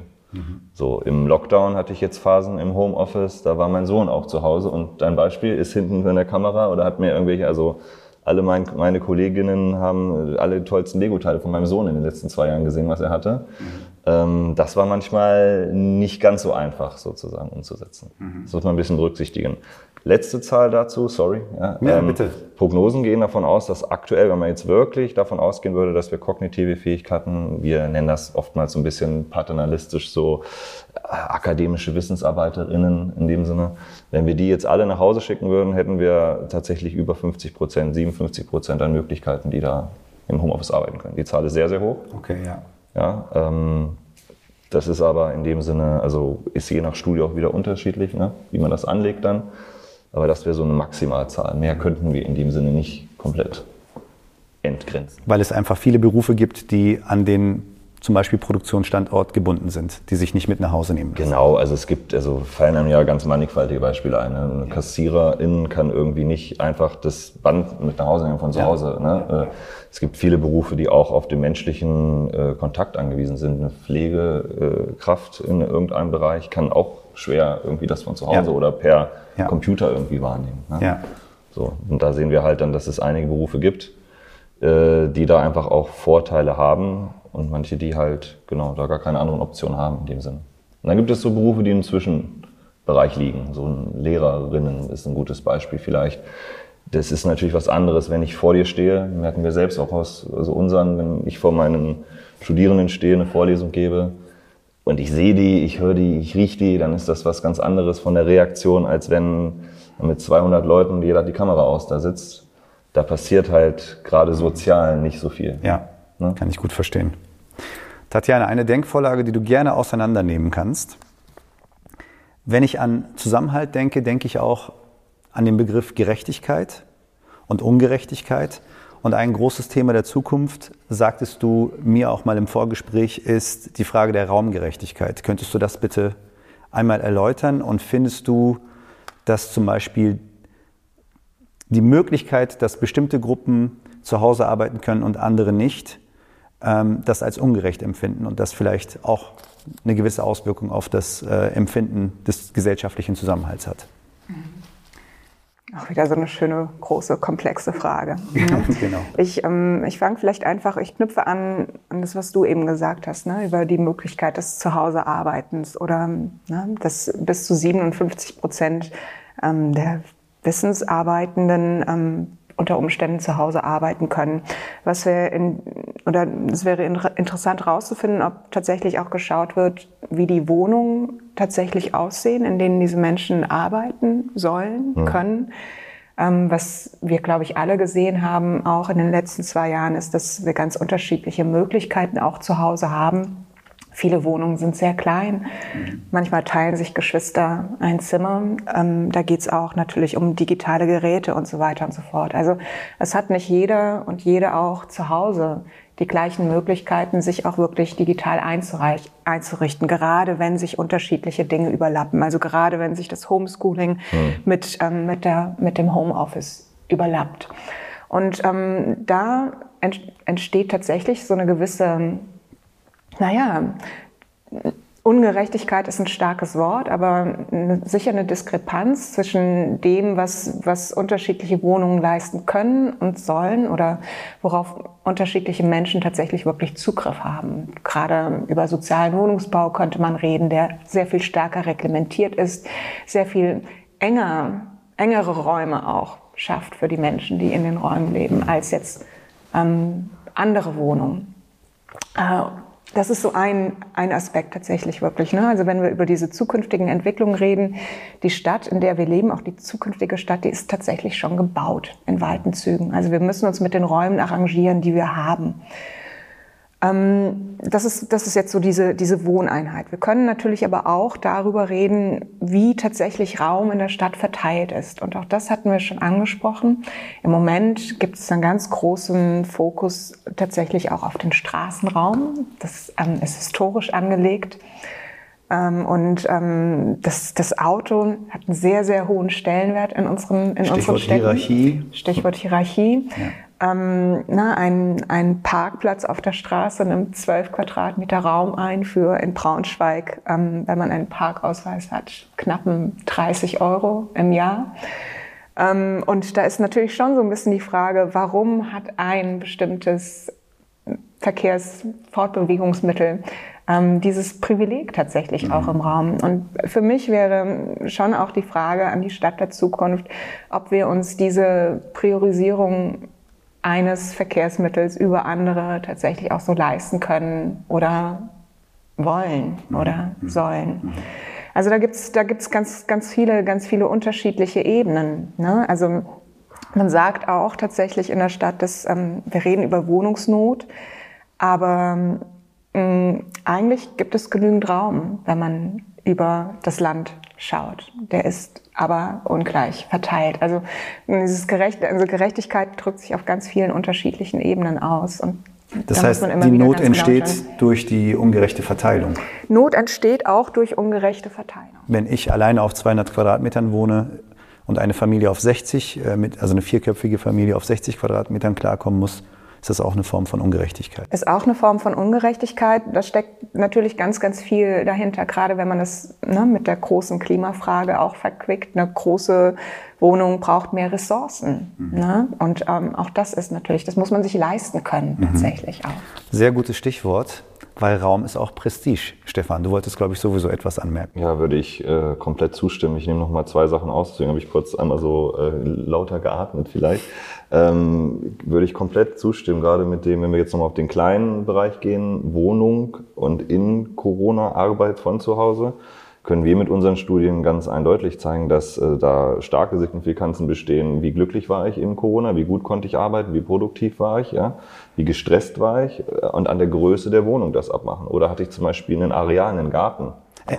So, im Lockdown hatte ich jetzt Phasen im Homeoffice, da war mein Sohn auch zu Hause und dein Beispiel ist hinten in der Kamera oder hat mir irgendwelche, also alle mein, meine Kolleginnen haben alle tollsten Lego-Teile von meinem Sohn in den letzten zwei Jahren gesehen, was er hatte. Mhm. Ähm, das war manchmal nicht ganz so einfach sozusagen umzusetzen. Mhm. Das muss man ein bisschen berücksichtigen. Letzte Zahl dazu, sorry. Ja, ja ähm, bitte. Prognosen gehen davon aus, dass aktuell, wenn man jetzt wirklich davon ausgehen würde, dass wir kognitive Fähigkeiten, wir nennen das oftmals so ein bisschen paternalistisch, so äh, akademische Wissensarbeiterinnen in dem Sinne, wenn wir die jetzt alle nach Hause schicken würden, hätten wir tatsächlich über 50 Prozent, 57 Prozent an Möglichkeiten, die da im Homeoffice arbeiten können. Die Zahl ist sehr, sehr hoch. Okay, ja. Ja, ähm, das ist aber in dem Sinne, also ist je nach Studie auch wieder unterschiedlich, ne, wie man das anlegt dann. Aber das wäre so eine Maximalzahl. Mehr könnten wir in dem Sinne nicht komplett entgrenzen. Weil es einfach viele Berufe gibt, die an den zum Beispiel Produktionsstandort gebunden sind, die sich nicht mit nach Hause nehmen lassen. Genau, also es gibt, also fallen einem ja ganz mannigfaltige Beispiele ein. Ne? Eine Kassiererin kann irgendwie nicht einfach das Band mit nach Hause nehmen von zu ja. Hause. Ne? Äh, es gibt viele Berufe, die auch auf den menschlichen äh, Kontakt angewiesen sind. Eine Pflegekraft in irgendeinem Bereich kann auch schwer irgendwie das von zu Hause ja. oder per ja. Computer irgendwie wahrnehmen. Ne? Ja. So, und da sehen wir halt dann, dass es einige Berufe gibt, äh, die da einfach auch Vorteile haben und manche, die halt genau da gar keine anderen Optionen haben in dem Sinne. Und dann gibt es so Berufe, die im Zwischenbereich liegen. So ein Lehrerinnen ist ein gutes Beispiel vielleicht. Das ist natürlich was anderes, wenn ich vor dir stehe. Merken wir selbst auch aus also unseren, wenn ich vor meinen Studierenden stehe, eine Vorlesung gebe und ich sehe die, ich höre die, ich rieche die, dann ist das was ganz anderes von der Reaktion, als wenn mit 200 Leuten jeder die Kamera aus da sitzt. Da passiert halt gerade sozial nicht so viel. Ja. Ne? Kann ich gut verstehen. Tatjana, eine Denkvorlage, die du gerne auseinandernehmen kannst. Wenn ich an Zusammenhalt denke, denke ich auch an den Begriff Gerechtigkeit und Ungerechtigkeit. Und ein großes Thema der Zukunft, sagtest du mir auch mal im Vorgespräch, ist die Frage der Raumgerechtigkeit. Könntest du das bitte einmal erläutern? Und findest du, dass zum Beispiel die Möglichkeit, dass bestimmte Gruppen zu Hause arbeiten können und andere nicht, ähm, das als ungerecht empfinden und das vielleicht auch eine gewisse Auswirkung auf das äh, Empfinden des gesellschaftlichen Zusammenhalts hat. Auch wieder so eine schöne, große, komplexe Frage. Genau. Ich, ähm, ich fange vielleicht einfach, ich knüpfe an, an das, was du eben gesagt hast, ne, über die Möglichkeit des Zuhausearbeitens oder ne, dass bis zu 57 Prozent ähm, der Wissensarbeitenden ähm, unter Umständen zu Hause arbeiten können. Was wir in, oder es wäre interessant herauszufinden, ob tatsächlich auch geschaut wird, wie die Wohnungen tatsächlich aussehen, in denen diese Menschen arbeiten sollen, mhm. können. Ähm, was wir, glaube ich, alle gesehen haben, auch in den letzten zwei Jahren, ist, dass wir ganz unterschiedliche Möglichkeiten auch zu Hause haben. Viele Wohnungen sind sehr klein. Manchmal teilen sich Geschwister ein Zimmer. Ähm, da geht es auch natürlich um digitale Geräte und so weiter und so fort. Also es hat nicht jeder und jede auch zu Hause die gleichen Möglichkeiten, sich auch wirklich digital einzurichten, gerade wenn sich unterschiedliche Dinge überlappen. Also gerade wenn sich das Homeschooling mhm. mit, ähm, mit, der, mit dem Homeoffice überlappt. Und ähm, da entsteht tatsächlich so eine gewisse, naja, Ungerechtigkeit ist ein starkes Wort, aber sicher eine Diskrepanz zwischen dem, was, was unterschiedliche Wohnungen leisten können und sollen oder worauf unterschiedliche Menschen tatsächlich wirklich Zugriff haben. Gerade über sozialen Wohnungsbau könnte man reden, der sehr viel stärker reglementiert ist, sehr viel enger, engere Räume auch schafft für die Menschen, die in den Räumen leben, als jetzt ähm, andere Wohnungen. Äh, das ist so ein, ein Aspekt tatsächlich wirklich. Ne? Also wenn wir über diese zukünftigen Entwicklungen reden, die Stadt, in der wir leben, auch die zukünftige Stadt, die ist tatsächlich schon gebaut in weiten Zügen. Also wir müssen uns mit den Räumen arrangieren, die wir haben. Ähm, das, ist, das ist jetzt so diese, diese Wohneinheit. Wir können natürlich aber auch darüber reden, wie tatsächlich Raum in der Stadt verteilt ist. Und auch das hatten wir schon angesprochen. Im Moment gibt es einen ganz großen Fokus tatsächlich auch auf den Straßenraum. Das ähm, ist historisch angelegt. Ähm, und ähm, das, das Auto hat einen sehr, sehr hohen Stellenwert in unseren, in Stichwort unseren Städten. Hierarchie. Stichwort Hierarchie. Ja ähm, na, ein, ein Parkplatz auf der Straße nimmt zwölf Quadratmeter Raum ein für in Braunschweig, ähm, wenn man einen Parkausweis hat, knappen 30 Euro im Jahr. Ähm, und da ist natürlich schon so ein bisschen die Frage, warum hat ein bestimmtes Verkehrsfortbewegungsmittel ähm, dieses Privileg tatsächlich mhm. auch im Raum. Und für mich wäre schon auch die Frage an die Stadt der Zukunft, ob wir uns diese Priorisierung eines Verkehrsmittels über andere tatsächlich auch so leisten können oder wollen mhm. oder mhm. sollen. Mhm. Also da gibt's da gibt's ganz, ganz, viele, ganz viele unterschiedliche Ebenen. Ne? Also man sagt auch tatsächlich in der Stadt, dass ähm, wir reden über Wohnungsnot, aber ähm, eigentlich gibt es genügend Raum, wenn man über das Land schaut. Der ist aber ungleich verteilt. Also, dieses Gerecht, also Gerechtigkeit drückt sich auf ganz vielen unterschiedlichen Ebenen aus. Und das heißt, die Not entsteht genau durch die ungerechte Verteilung. Not entsteht auch durch ungerechte Verteilung. Wenn ich alleine auf 200 Quadratmetern wohne und eine Familie auf 60, äh, also eine vierköpfige Familie auf 60 Quadratmetern klarkommen muss, ist das auch eine Form von Ungerechtigkeit. Ist auch eine Form von Ungerechtigkeit. Da steckt natürlich ganz, ganz viel dahinter, gerade wenn man es ne, mit der großen Klimafrage auch verquickt. Eine große Wohnung braucht mehr Ressourcen. Mhm. Ne? Und ähm, auch das ist natürlich, das muss man sich leisten können, mhm. tatsächlich auch. Sehr gutes Stichwort weil Raum ist auch Prestige. Stefan, du wolltest, glaube ich, sowieso etwas anmerken. Ja, würde ich äh, komplett zustimmen. Ich nehme noch mal zwei Sachen aus, deswegen habe ich kurz einmal so äh, lauter geatmet vielleicht. Ähm, würde ich komplett zustimmen, gerade mit dem, wenn wir jetzt nochmal auf den kleinen Bereich gehen, Wohnung und in Corona Arbeit von zu Hause können wir mit unseren Studien ganz eindeutig zeigen, dass äh, da starke Signifikanzen bestehen. Wie glücklich war ich in Corona? Wie gut konnte ich arbeiten? Wie produktiv war ich? Ja? Wie gestresst war ich? Äh, und an der Größe der Wohnung das abmachen. Oder hatte ich zum Beispiel einen Areal, einen Garten?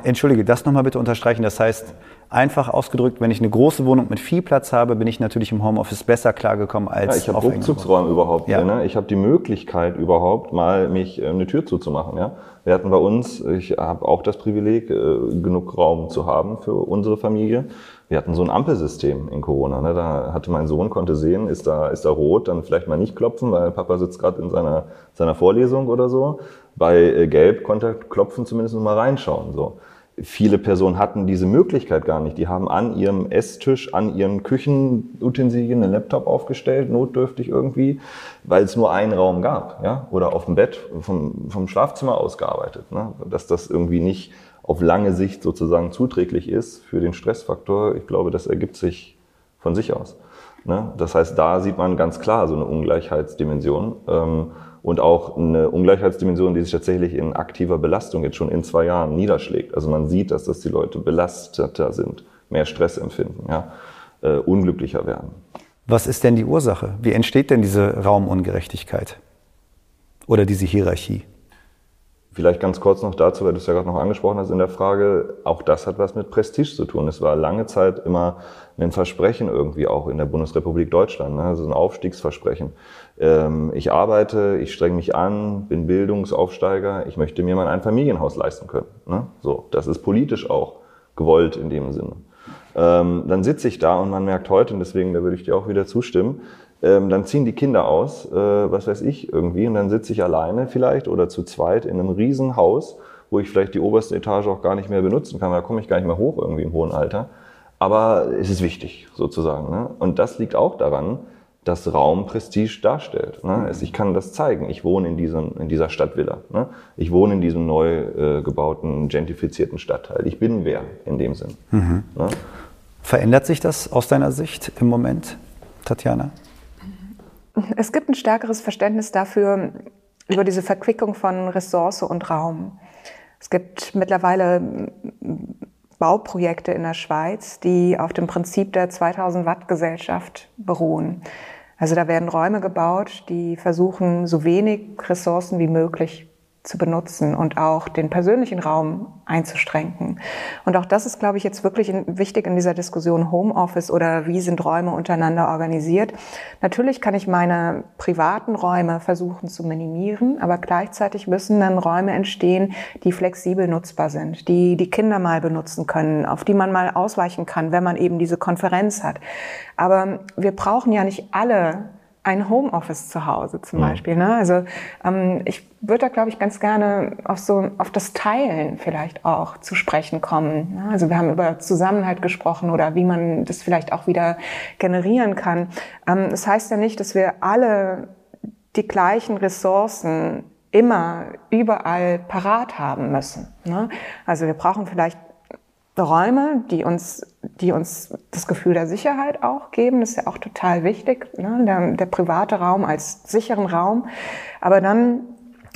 Entschuldige, das nochmal bitte unterstreichen. Das heißt, einfach ausgedrückt, wenn ich eine große Wohnung mit viel Platz habe, bin ich natürlich im Homeoffice besser klargekommen als ja, ich habe Rückzugsräume überhaupt. Ja. Ne? Ich habe die Möglichkeit überhaupt mal mich äh, eine Tür zuzumachen. Ja? Wir hatten bei uns, ich habe auch das Privileg, äh, genug Raum zu haben für unsere Familie. Wir hatten so ein Ampelsystem in Corona. Ne? Da hatte mein Sohn konnte sehen, ist da ist da rot, dann vielleicht mal nicht klopfen, weil Papa sitzt gerade in seiner seiner Vorlesung oder so. Bei äh, Gelb konnte er klopfen, zumindest mal reinschauen. So viele Personen hatten diese Möglichkeit gar nicht. Die haben an ihrem Esstisch, an ihren Küchenutensilien einen Laptop aufgestellt, notdürftig irgendwie, weil es nur einen Raum gab, ja, oder auf dem Bett vom, vom Schlafzimmer aus gearbeitet, ne? dass das irgendwie nicht auf lange Sicht sozusagen zuträglich ist für den Stressfaktor. Ich glaube, das ergibt sich von sich aus. Ne? Das heißt, da sieht man ganz klar so eine Ungleichheitsdimension. Ähm, und auch eine Ungleichheitsdimension, die sich tatsächlich in aktiver Belastung jetzt schon in zwei Jahren niederschlägt. Also man sieht, dass das die Leute belasteter sind, mehr Stress empfinden, ja, äh, unglücklicher werden. Was ist denn die Ursache? Wie entsteht denn diese Raumungerechtigkeit oder diese Hierarchie? Vielleicht ganz kurz noch dazu, weil du es ja gerade noch angesprochen hast in der Frage, auch das hat was mit Prestige zu tun. Es war lange Zeit immer ein Versprechen irgendwie auch in der Bundesrepublik Deutschland, ne? also ein Aufstiegsversprechen. Ähm, ich arbeite, ich streng mich an, bin Bildungsaufsteiger, ich möchte mir mal ein Familienhaus leisten können. Ne? So, das ist politisch auch gewollt in dem Sinne. Ähm, dann sitze ich da und man merkt heute, und deswegen, da würde ich dir auch wieder zustimmen, ähm, dann ziehen die Kinder aus, äh, was weiß ich, irgendwie, und dann sitze ich alleine vielleicht oder zu zweit in einem riesen Haus, wo ich vielleicht die oberste Etage auch gar nicht mehr benutzen kann, da komme ich gar nicht mehr hoch irgendwie im hohen Alter. Aber es ist wichtig, sozusagen. Ne? Und das liegt auch daran, dass Raum Prestige darstellt. Ne? Mhm. Ich kann das zeigen. Ich wohne in, diesem, in dieser Stadtvilla. Ne? Ich wohne in diesem neu äh, gebauten, gentrifizierten Stadtteil. Ich bin wer in dem Sinn. Mhm. Ne? Verändert sich das aus deiner Sicht im Moment, Tatjana? Es gibt ein stärkeres Verständnis dafür, über diese Verquickung von Ressource und Raum. Es gibt mittlerweile Bauprojekte in der Schweiz, die auf dem Prinzip der 2000 Watt Gesellschaft beruhen. Also da werden Räume gebaut, die versuchen, so wenig Ressourcen wie möglich zu benutzen und auch den persönlichen Raum einzuschränken. Und auch das ist, glaube ich, jetzt wirklich wichtig in dieser Diskussion Homeoffice oder wie sind Räume untereinander organisiert. Natürlich kann ich meine privaten Räume versuchen zu minimieren, aber gleichzeitig müssen dann Räume entstehen, die flexibel nutzbar sind, die die Kinder mal benutzen können, auf die man mal ausweichen kann, wenn man eben diese Konferenz hat. Aber wir brauchen ja nicht alle ein Homeoffice zu Hause zum mhm. Beispiel. Ne? Also ähm, ich würde da, glaube ich, ganz gerne auf so auf das Teilen vielleicht auch zu sprechen kommen. Ne? Also wir haben über Zusammenhalt gesprochen oder wie man das vielleicht auch wieder generieren kann. Ähm, das heißt ja nicht, dass wir alle die gleichen Ressourcen immer überall parat haben müssen. Ne? Also wir brauchen vielleicht Räume, die uns, die uns das Gefühl der Sicherheit auch geben. Das ist ja auch total wichtig, ne? der, der private Raum als sicheren Raum. Aber dann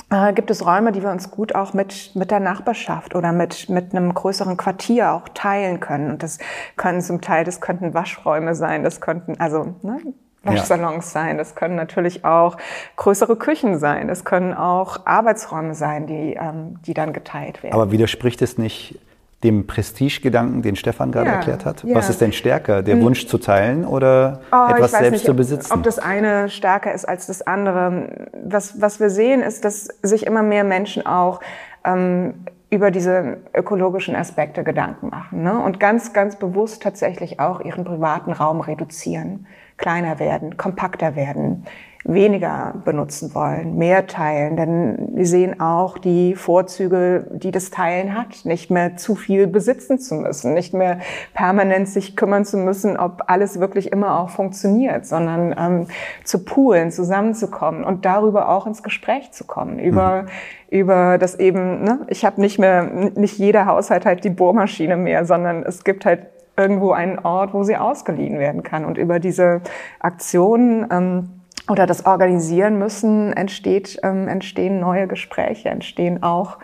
äh, gibt es Räume, die wir uns gut auch mit, mit der Nachbarschaft oder mit, mit einem größeren Quartier auch teilen können. Und das können zum Teil, das könnten Waschräume sein, das könnten, also, ne, Waschsalons ja. sein, das können natürlich auch größere Küchen sein, das können auch Arbeitsräume sein, die, ähm, die dann geteilt werden. Aber widerspricht es nicht dem Prestigegedanken, den Stefan gerade ja, erklärt hat? Ja. Was ist denn stärker, der hm. Wunsch zu teilen oder oh, etwas selbst nicht, zu besitzen? Ob das eine stärker ist als das andere. Was, was wir sehen, ist, dass sich immer mehr Menschen auch ähm, über diese ökologischen Aspekte Gedanken machen ne? und ganz, ganz bewusst tatsächlich auch ihren privaten Raum reduzieren, kleiner werden, kompakter werden, weniger benutzen wollen, mehr teilen. Denn wir sehen auch die Vorzüge, die das Teilen hat, nicht mehr zu viel besitzen zu müssen, nicht mehr permanent sich kümmern zu müssen, ob alles wirklich immer auch funktioniert, sondern ähm, zu poolen, zusammenzukommen und darüber auch ins Gespräch zu kommen, über mhm über das eben, ne, ich habe nicht mehr, nicht jeder Haushalt halt die Bohrmaschine mehr, sondern es gibt halt irgendwo einen Ort, wo sie ausgeliehen werden kann. Und über diese Aktionen ähm, oder das Organisieren müssen, entsteht, ähm, entstehen neue Gespräche, entstehen auch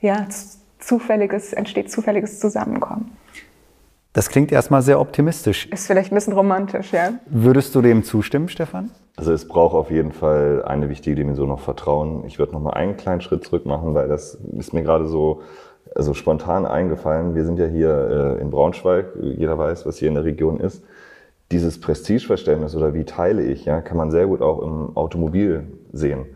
ja, zufälliges, entsteht zufälliges Zusammenkommen. Das klingt erstmal sehr optimistisch. Ist vielleicht ein bisschen romantisch, ja. Würdest du dem zustimmen, Stefan? Also es braucht auf jeden Fall eine wichtige Dimension noch Vertrauen. Ich würde noch mal einen kleinen Schritt zurück machen, weil das ist mir gerade so also spontan eingefallen. Wir sind ja hier äh, in Braunschweig. Jeder weiß, was hier in der Region ist dieses Prestigeverständnis oder wie teile ich, ja, kann man sehr gut auch im Automobil sehen.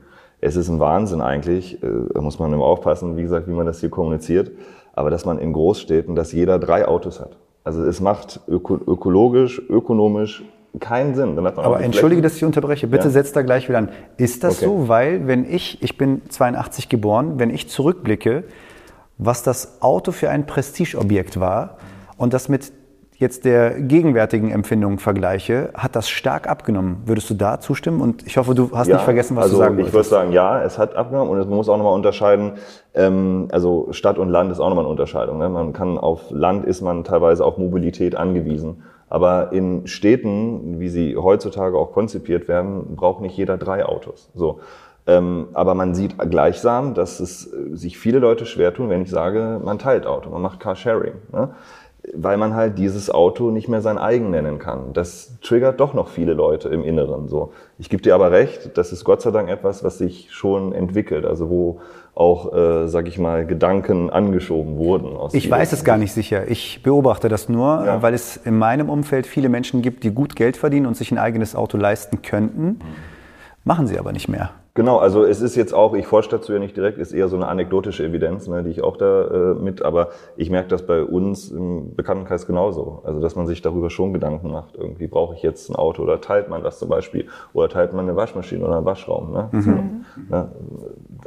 Es ist ein Wahnsinn eigentlich, äh, da muss man immer aufpassen, wie gesagt, wie man das hier kommuniziert, aber dass man in Großstädten, dass jeder drei Autos hat. Also es macht öko ökologisch, ökonomisch keinen Sinn. aber entschuldige, dass ich unterbreche. Bitte ja. setz da gleich wieder an. Ist das okay. so? Weil wenn ich, ich bin 82 geboren, wenn ich zurückblicke, was das Auto für ein Prestigeobjekt war und das mit jetzt der gegenwärtigen Empfindung vergleiche, hat das stark abgenommen. Würdest du da zustimmen? Und ich hoffe, du hast ja, nicht vergessen, was also du sagen wolltest. Ich würde sagen, ja, es hat abgenommen und man muss auch nochmal unterscheiden, ähm, also Stadt und Land ist auch nochmal eine Unterscheidung. Ne? Man kann auf Land ist man teilweise auf Mobilität angewiesen. Aber in Städten, wie sie heutzutage auch konzipiert werden, braucht nicht jeder drei Autos. So. Ähm, aber man sieht gleichsam, dass es sich viele Leute schwer tun, wenn ich sage, man teilt Auto, man macht Carsharing. Ne? Weil man halt dieses Auto nicht mehr sein eigen nennen kann. Das triggert doch noch viele Leute im Inneren. So, ich gebe dir aber recht, das ist Gott sei Dank etwas, was sich schon entwickelt, also wo auch, äh, sag ich mal, Gedanken angeschoben wurden. ich weiß es gar nicht sicher. Ich beobachte das nur, ja. weil es in meinem Umfeld viele Menschen gibt, die gut Geld verdienen und sich ein eigenes Auto leisten könnten, machen sie aber nicht mehr. Genau, also es ist jetzt auch, ich forsche dazu ja nicht direkt, ist eher so eine anekdotische Evidenz, ne, die ich auch da äh, mit, aber ich merke das bei uns im Bekanntenkreis genauso. Also dass man sich darüber schon Gedanken macht. Irgendwie brauche ich jetzt ein Auto oder teilt man das zum Beispiel oder teilt man eine Waschmaschine oder einen Waschraum. Ne? Mhm. So, ne?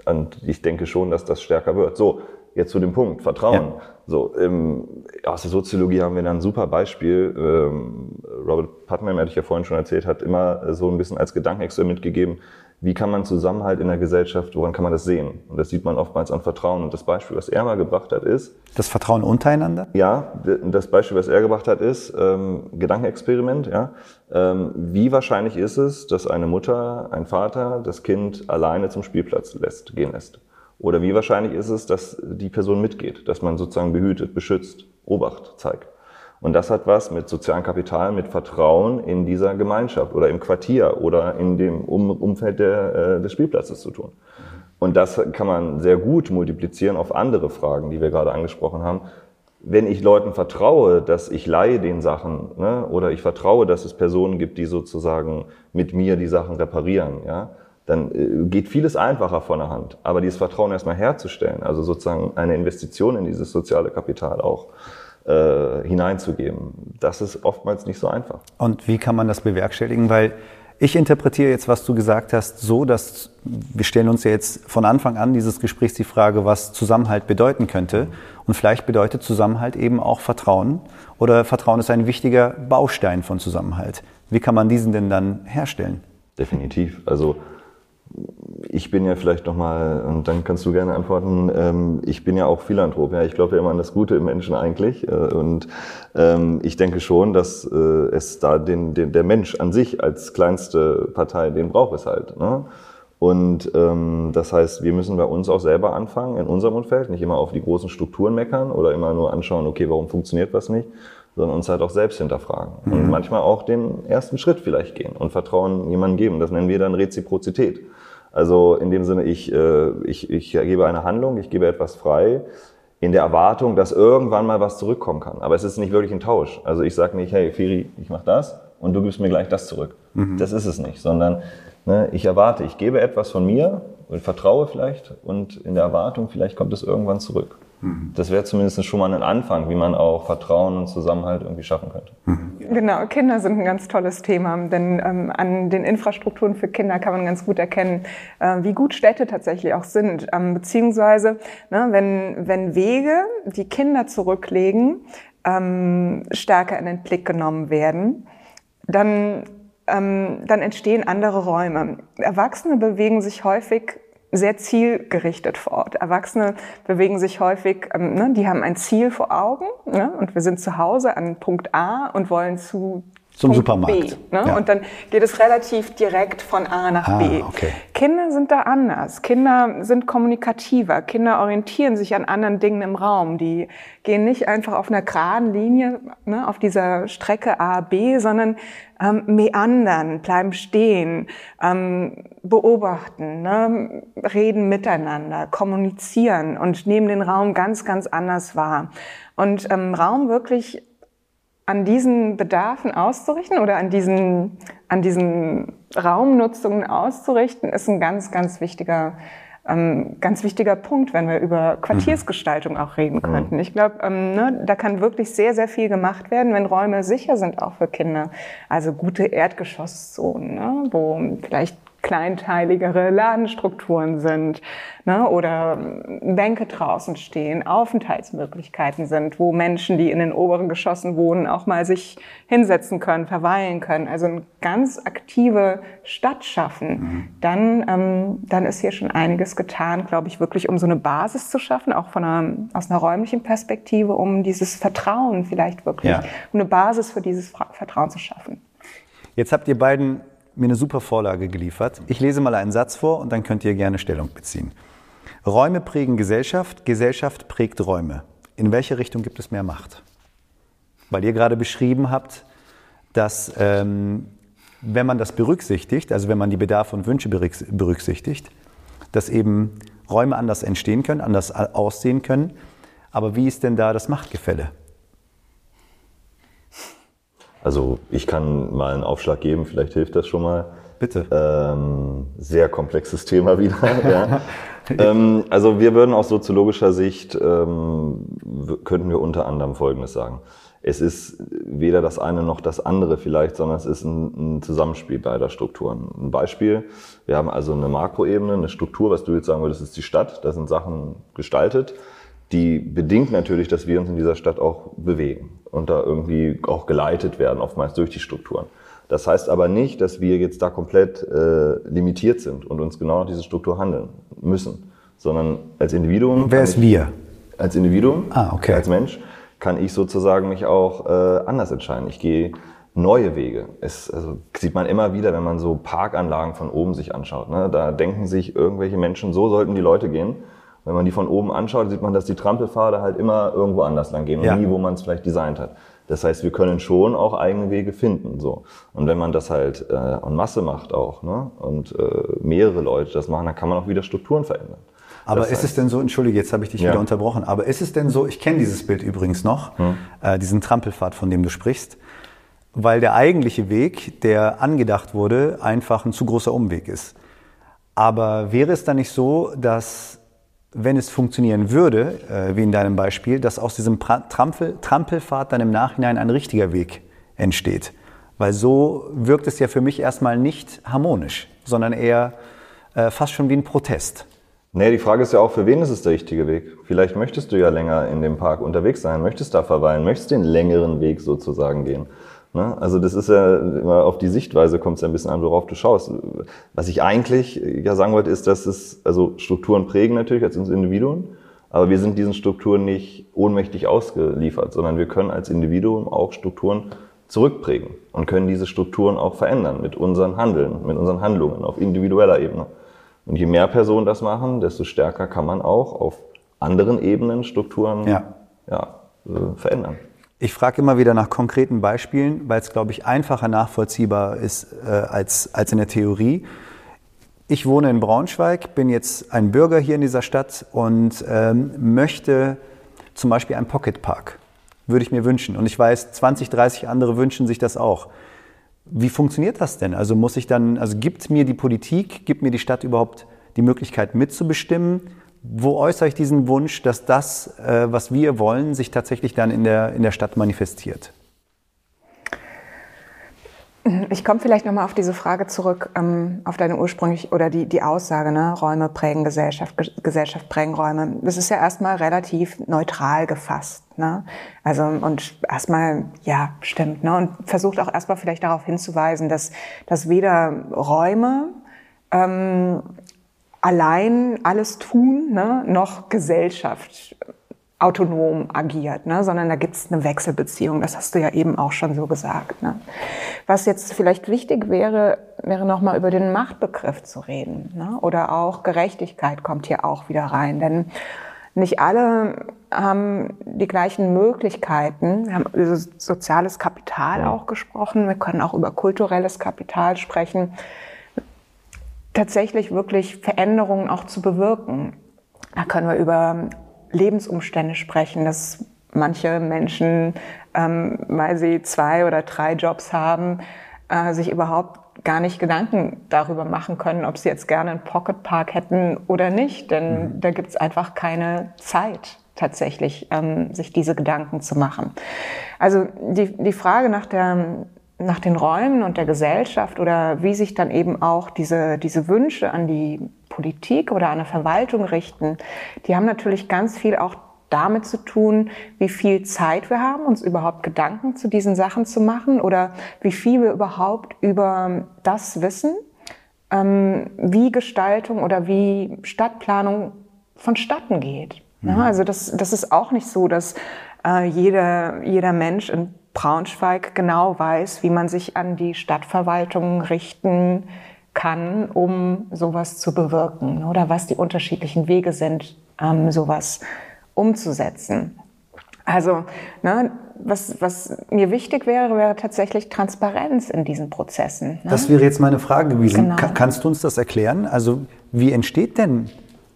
Und ich denke schon, dass das stärker wird. So, jetzt zu dem Punkt, Vertrauen. Ja. So, ähm, aus der Soziologie haben wir dann ein super Beispiel. Ähm, Robert Putnam, hatte ich ja vorhin schon erzählt, hat immer so ein bisschen als Gedankenexperiment gegeben, wie kann man Zusammenhalt in der Gesellschaft, woran kann man das sehen? Und das sieht man oftmals an Vertrauen. Und das Beispiel, was er mal gebracht hat, ist... Das Vertrauen untereinander? Ja, das Beispiel, was er gebracht hat, ist ähm, Gedankenexperiment. Ja? Ähm, wie wahrscheinlich ist es, dass eine Mutter, ein Vater das Kind alleine zum Spielplatz lässt, gehen lässt? Oder wie wahrscheinlich ist es, dass die Person mitgeht, dass man sozusagen behütet, beschützt, Obacht zeigt? Und das hat was mit sozialem Kapital, mit Vertrauen in dieser Gemeinschaft oder im Quartier oder in dem Umfeld der, äh, des Spielplatzes zu tun. Und das kann man sehr gut multiplizieren auf andere Fragen, die wir gerade angesprochen haben. Wenn ich Leuten vertraue, dass ich leihe den Sachen, ne, oder ich vertraue, dass es Personen gibt, die sozusagen mit mir die Sachen reparieren, ja, dann äh, geht vieles einfacher von der Hand. Aber dieses Vertrauen erstmal herzustellen, also sozusagen eine Investition in dieses soziale Kapital auch, äh, hineinzugeben. Das ist oftmals nicht so einfach. Und wie kann man das bewerkstelligen? Weil ich interpretiere jetzt, was du gesagt hast, so, dass wir stellen uns ja jetzt von Anfang an dieses Gesprächs die Frage, was Zusammenhalt bedeuten könnte. Und vielleicht bedeutet Zusammenhalt eben auch Vertrauen. Oder Vertrauen ist ein wichtiger Baustein von Zusammenhalt. Wie kann man diesen denn dann herstellen? Definitiv. Also ich bin ja vielleicht nochmal, und dann kannst du gerne antworten, ähm, ich bin ja auch Philanthrop, ja, ich glaube ja immer an das Gute im Menschen eigentlich äh, und ähm, ich denke schon, dass äh, es da den, den, der Mensch an sich als kleinste Partei, den braucht es halt. Ne? Und ähm, das heißt, wir müssen bei uns auch selber anfangen, in unserem Umfeld, nicht immer auf die großen Strukturen meckern oder immer nur anschauen, okay, warum funktioniert was nicht, sondern uns halt auch selbst hinterfragen. Mhm. Und manchmal auch den ersten Schritt vielleicht gehen und Vertrauen jemandem geben. Das nennen wir dann Reziprozität. Also in dem Sinne, ich, äh, ich, ich gebe eine Handlung, ich gebe etwas frei, in der Erwartung, dass irgendwann mal was zurückkommen kann. Aber es ist nicht wirklich ein Tausch. Also ich sage nicht, hey Feri, ich mache das und du gibst mir gleich das zurück. Mhm. Das ist es nicht, sondern ne, ich erwarte, ich gebe etwas von mir und vertraue vielleicht und in der Erwartung, vielleicht kommt es irgendwann zurück. Mhm. Das wäre zumindest schon mal ein Anfang, wie man auch Vertrauen und Zusammenhalt irgendwie schaffen könnte. Mhm. Genau, Kinder sind ein ganz tolles Thema, denn ähm, an den Infrastrukturen für Kinder kann man ganz gut erkennen, äh, wie gut Städte tatsächlich auch sind. Ähm, beziehungsweise, ne, wenn, wenn Wege, die Kinder zurücklegen, ähm, stärker in den Blick genommen werden, dann ähm, dann entstehen andere Räume. Erwachsene bewegen sich häufig sehr zielgerichtet vor Ort. Erwachsene bewegen sich häufig, ähm, ne, die haben ein Ziel vor Augen ne, und wir sind zu Hause an Punkt A und wollen zu zum Punkt Supermarkt. B, ne? ja. Und dann geht es relativ direkt von A nach ah, B. Okay. Kinder sind da anders. Kinder sind kommunikativer. Kinder orientieren sich an anderen Dingen im Raum. Die gehen nicht einfach auf einer geraden Linie ne, auf dieser Strecke A, B, sondern ähm, meandern, bleiben stehen, ähm, beobachten, ne, reden miteinander, kommunizieren und nehmen den Raum ganz, ganz anders wahr. Und ähm, Raum wirklich an diesen Bedarfen auszurichten oder an diesen, an diesen Raumnutzungen auszurichten, ist ein ganz, ganz wichtiger, ähm, ganz wichtiger Punkt, wenn wir über Quartiersgestaltung auch reden mhm. könnten. Ich glaube, ähm, ne, da kann wirklich sehr, sehr viel gemacht werden, wenn Räume sicher sind, auch für Kinder. Also gute Erdgeschosszonen, ne, wo vielleicht kleinteiligere Ladenstrukturen sind ne, oder Bänke draußen stehen, Aufenthaltsmöglichkeiten sind, wo Menschen, die in den oberen Geschossen wohnen, auch mal sich hinsetzen können, verweilen können. Also eine ganz aktive Stadt schaffen. Mhm. Dann, ähm, dann ist hier schon einiges getan, glaube ich, wirklich, um so eine Basis zu schaffen, auch von einer, aus einer räumlichen Perspektive, um dieses Vertrauen vielleicht wirklich, ja. um eine Basis für dieses Vertrauen zu schaffen. Jetzt habt ihr beiden mir eine super Vorlage geliefert. Ich lese mal einen Satz vor und dann könnt ihr gerne Stellung beziehen. Räume prägen Gesellschaft, Gesellschaft prägt Räume. In welche Richtung gibt es mehr Macht? weil ihr gerade beschrieben habt, dass ähm, wenn man das berücksichtigt, also wenn man die Bedarfe und Wünsche berücksichtigt, dass eben Räume anders entstehen können, anders aussehen können. Aber wie ist denn da das Machtgefälle? Also ich kann mal einen Aufschlag geben, vielleicht hilft das schon mal. Bitte. Ähm, sehr komplexes Thema wieder. ja. ähm, also wir würden aus soziologischer Sicht, ähm, könnten wir unter anderem Folgendes sagen es ist weder das eine noch das andere vielleicht, sondern es ist ein, ein Zusammenspiel beider Strukturen. Ein Beispiel, wir haben also eine Makroebene, eine Struktur, was du jetzt sagen würdest, ist die Stadt, da sind Sachen gestaltet, die bedingt natürlich, dass wir uns in dieser Stadt auch bewegen und da irgendwie auch geleitet werden, oftmals durch die Strukturen. Das heißt aber nicht, dass wir jetzt da komplett äh, limitiert sind und uns genau nach dieser Struktur handeln müssen, sondern als Individuum. Wer ist wir? Als Individuum, ah, okay. als Mensch kann ich sozusagen mich auch äh, anders entscheiden. Ich gehe neue Wege. Es also, sieht man immer wieder, wenn man so Parkanlagen von oben sich anschaut. Ne? Da denken sich irgendwelche Menschen, so sollten die Leute gehen. Wenn man die von oben anschaut, sieht man, dass die Trampelpfade halt immer irgendwo anders lang gehen und ja. nie, wo man es vielleicht designt hat. Das heißt, wir können schon auch eigene Wege finden. So. Und wenn man das halt äh, en Masse macht auch ne? und äh, mehrere Leute das machen, dann kann man auch wieder Strukturen verändern. Aber das ist es denn so, entschuldige, jetzt habe ich dich ja. wieder unterbrochen, aber ist es denn so, ich kenne dieses Bild übrigens noch, hm. äh, diesen Trampelpfad, von dem du sprichst, weil der eigentliche Weg, der angedacht wurde, einfach ein zu großer Umweg ist. Aber wäre es dann nicht so, dass wenn es funktionieren würde, äh, wie in deinem Beispiel, dass aus diesem Trampel, Trampelpfad dann im Nachhinein ein richtiger Weg entsteht? Weil so wirkt es ja für mich erstmal nicht harmonisch, sondern eher äh, fast schon wie ein Protest. Nee, die Frage ist ja auch, für wen ist es der richtige Weg? Vielleicht möchtest du ja länger in dem Park unterwegs sein, möchtest da verweilen, möchtest den längeren Weg sozusagen gehen. Ne? Also das ist ja immer auf die Sichtweise kommt es ja ein bisschen an, worauf du schaust. Was ich eigentlich ja sagen wollte, ist, dass es, also Strukturen prägen natürlich als Individuen, aber wir sind diesen Strukturen nicht ohnmächtig ausgeliefert, sondern wir können als Individuum auch Strukturen zurückprägen und können diese Strukturen auch verändern mit unseren Handeln, mit unseren Handlungen auf individueller Ebene. Und je mehr Personen das machen, desto stärker kann man auch auf anderen Ebenen Strukturen ja. Ja, äh, verändern. Ich frage immer wieder nach konkreten Beispielen, weil es, glaube ich, einfacher nachvollziehbar ist äh, als, als in der Theorie. Ich wohne in Braunschweig, bin jetzt ein Bürger hier in dieser Stadt und ähm, möchte zum Beispiel einen Pocketpark. Würde ich mir wünschen. Und ich weiß, 20, 30 andere wünschen sich das auch. Wie funktioniert das denn? Also muss ich dann, also gibt mir die Politik, gibt mir die Stadt überhaupt die Möglichkeit mitzubestimmen? Wo äußere ich diesen Wunsch, dass das, äh, was wir wollen, sich tatsächlich dann in der, in der Stadt manifestiert? Ich komme vielleicht nochmal auf diese Frage zurück, ähm, auf deine ursprünglich oder die, die Aussage, ne? Räume prägen Gesellschaft, Gesellschaft prägen Räume. Das ist ja erstmal relativ neutral gefasst. Ne? Also und erstmal, ja, stimmt. Ne? Und versucht auch erstmal vielleicht darauf hinzuweisen, dass, dass weder Räume ähm, allein alles tun, ne? noch Gesellschaft autonom agiert, ne? sondern da gibt es eine Wechselbeziehung. Das hast du ja eben auch schon so gesagt. Ne? Was jetzt vielleicht wichtig wäre, wäre nochmal über den Machtbegriff zu reden. Ne? Oder auch Gerechtigkeit kommt hier auch wieder rein. Denn nicht alle haben die gleichen Möglichkeiten. Wir haben über soziales Kapital auch gesprochen. Wir können auch über kulturelles Kapital sprechen. Tatsächlich wirklich Veränderungen auch zu bewirken. Da können wir über Lebensumstände sprechen, dass manche Menschen, ähm, weil sie zwei oder drei Jobs haben, äh, sich überhaupt gar nicht Gedanken darüber machen können, ob sie jetzt gerne einen Pocket Park hätten oder nicht. Denn mhm. da gibt es einfach keine Zeit tatsächlich, ähm, sich diese Gedanken zu machen. Also die, die Frage nach, der, nach den Räumen und der Gesellschaft oder wie sich dann eben auch diese, diese Wünsche an die Politik oder an eine Verwaltung richten, die haben natürlich ganz viel auch damit zu tun, wie viel Zeit wir haben, uns überhaupt Gedanken zu diesen Sachen zu machen oder wie viel wir überhaupt über das wissen, ähm, wie Gestaltung oder wie Stadtplanung vonstatten geht. Mhm. also das, das ist auch nicht so, dass äh, jeder, jeder Mensch in Braunschweig genau weiß, wie man sich an die Stadtverwaltung richten kann, um sowas zu bewirken oder was die unterschiedlichen Wege sind, ähm, sowas umzusetzen. Also, ne, was, was mir wichtig wäre, wäre tatsächlich Transparenz in diesen Prozessen. Ne? Das wäre jetzt meine Frage gewesen. Genau. Ka- Kannst du uns das erklären? Also, wie entsteht denn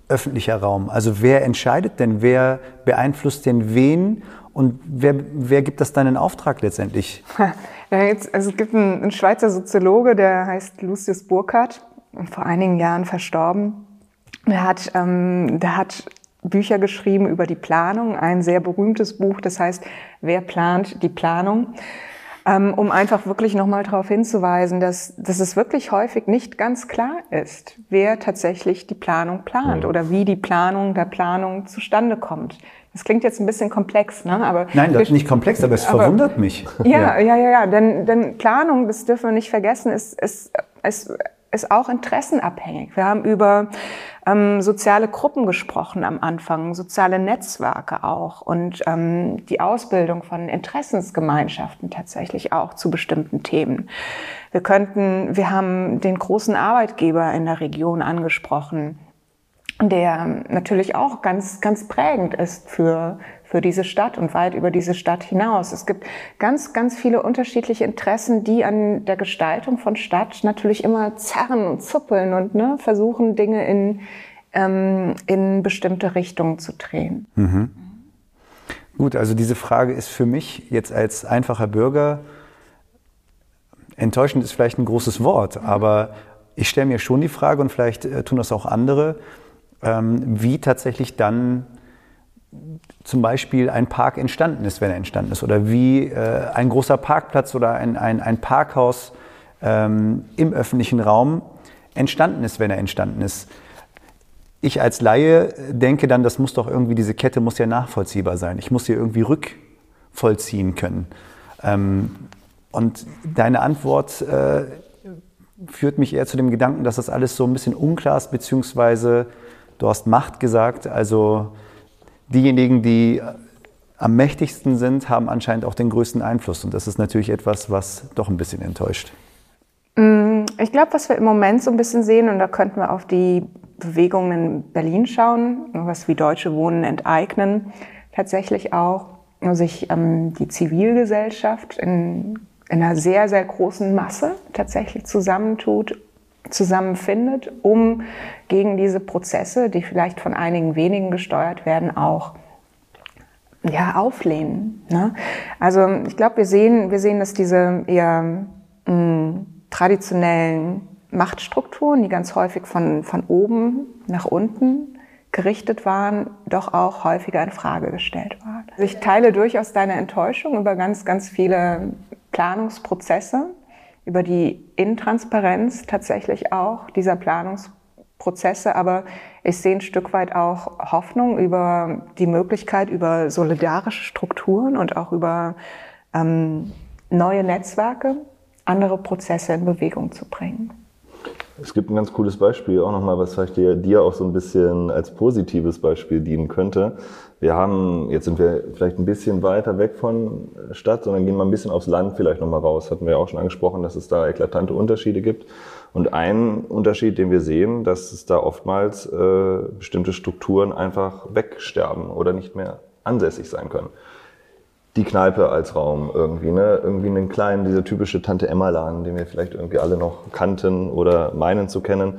öffentlicher Raum? Also, wer entscheidet denn? Wer beeinflusst denn wen? Und wer, wer gibt das dann in Auftrag letztendlich? Ja, jetzt, also es gibt einen, einen Schweizer Soziologe, der heißt Lucius Burkhardt, vor einigen Jahren verstorben. Der hat, ähm, der hat Bücher geschrieben über die Planung, ein sehr berühmtes Buch, das heißt, wer plant die Planung? Ähm, um einfach wirklich nochmal darauf hinzuweisen, dass, dass es wirklich häufig nicht ganz klar ist, wer tatsächlich die Planung plant oder wie die Planung der Planung zustande kommt. Das klingt jetzt ein bisschen komplex, ne? aber Nein, das ist nicht komplex, aber es aber- verwundert mich. ja, ja, ja, ja. Denn, denn Planung, das dürfen wir nicht vergessen, ist, ist, ist, ist auch interessenabhängig. Wir haben über ähm, soziale Gruppen gesprochen am Anfang, soziale Netzwerke auch und ähm, die Ausbildung von Interessensgemeinschaften tatsächlich auch zu bestimmten Themen. Wir könnten, wir haben den großen Arbeitgeber in der Region angesprochen der natürlich auch ganz, ganz prägend ist für, für diese Stadt und weit über diese Stadt hinaus. Es gibt ganz, ganz viele unterschiedliche Interessen, die an der Gestaltung von Stadt natürlich immer zerren und zuppeln und ne, versuchen, Dinge in, ähm, in bestimmte Richtungen zu drehen. Gut, also diese Frage ist für mich jetzt als einfacher Bürger, enttäuschend ist vielleicht ein großes Wort, aber ich stelle mir schon die Frage, und vielleicht äh, tun das auch andere, wie tatsächlich dann zum Beispiel ein Park entstanden ist, wenn er entstanden ist, oder wie äh, ein großer Parkplatz oder ein, ein, ein Parkhaus ähm, im öffentlichen Raum entstanden ist, wenn er entstanden ist. Ich als Laie denke dann, das muss doch irgendwie, diese Kette muss ja nachvollziehbar sein. Ich muss sie irgendwie rückvollziehen können. Ähm, und deine Antwort äh, führt mich eher zu dem Gedanken, dass das alles so ein bisschen unklar ist, beziehungsweise du hast Macht gesagt, also diejenigen, die am mächtigsten sind, haben anscheinend auch den größten Einfluss. Und das ist natürlich etwas, was doch ein bisschen enttäuscht. Ich glaube, was wir im Moment so ein bisschen sehen, und da könnten wir auf die Bewegungen in Berlin schauen, was wie Deutsche Wohnen enteignen, tatsächlich auch sich ähm, die Zivilgesellschaft in, in einer sehr, sehr großen Masse tatsächlich zusammentut, zusammenfindet, um gegen diese Prozesse, die vielleicht von einigen wenigen gesteuert werden, auch ja, auflehnen. Ne? Also ich glaube, wir sehen, wir sehen, dass diese eher mh, traditionellen Machtstrukturen, die ganz häufig von, von oben nach unten gerichtet waren, doch auch häufiger in Frage gestellt waren. Also ich teile durchaus deine Enttäuschung über ganz, ganz viele Planungsprozesse, über die Intransparenz tatsächlich auch dieser Planungsprozesse, aber ich sehe ein Stück weit auch Hoffnung über die Möglichkeit, über solidarische Strukturen und auch über ähm, neue Netzwerke andere Prozesse in Bewegung zu bringen. Es gibt ein ganz cooles Beispiel, auch nochmal, was vielleicht dir, dir auch so ein bisschen als positives Beispiel dienen könnte. Wir haben, jetzt sind wir vielleicht ein bisschen weiter weg von Stadt, sondern gehen mal ein bisschen aufs Land vielleicht nochmal raus. Hatten wir ja auch schon angesprochen, dass es da eklatante Unterschiede gibt. Und ein Unterschied, den wir sehen, dass es da oftmals äh, bestimmte Strukturen einfach wegsterben oder nicht mehr ansässig sein können die Kneipe als Raum irgendwie, ne? Irgendwie einen kleinen, dieser typische Tante-Emma-Laden, den wir vielleicht irgendwie alle noch kannten oder meinen zu kennen.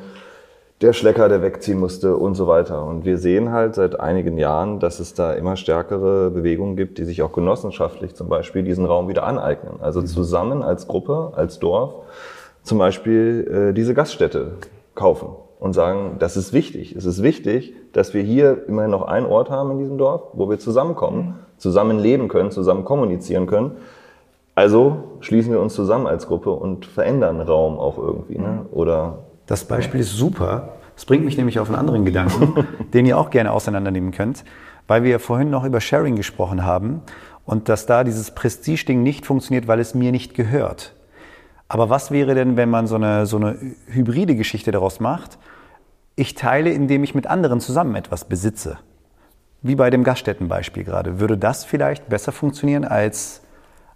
Der Schlecker, der wegziehen musste und so weiter. Und wir sehen halt seit einigen Jahren, dass es da immer stärkere Bewegungen gibt, die sich auch genossenschaftlich zum Beispiel diesen Raum wieder aneignen. Also zusammen als Gruppe, als Dorf zum Beispiel äh, diese Gaststätte kaufen und sagen, das ist wichtig. Es ist wichtig, dass wir hier immerhin noch einen Ort haben in diesem Dorf, wo wir zusammenkommen, zusammen leben können, zusammen kommunizieren können. Also schließen wir uns zusammen als Gruppe und verändern Raum auch irgendwie. Ne? Oder Das Beispiel ist super. Das bringt mich nämlich auf einen anderen Gedanken, den ihr auch gerne auseinandernehmen könnt, weil wir vorhin noch über Sharing gesprochen haben und dass da dieses Prestige-Ding nicht funktioniert, weil es mir nicht gehört. Aber was wäre denn, wenn man so eine, so eine hybride Geschichte daraus macht? Ich teile, indem ich mit anderen zusammen etwas besitze. Wie bei dem Gaststättenbeispiel gerade. Würde das vielleicht besser funktionieren als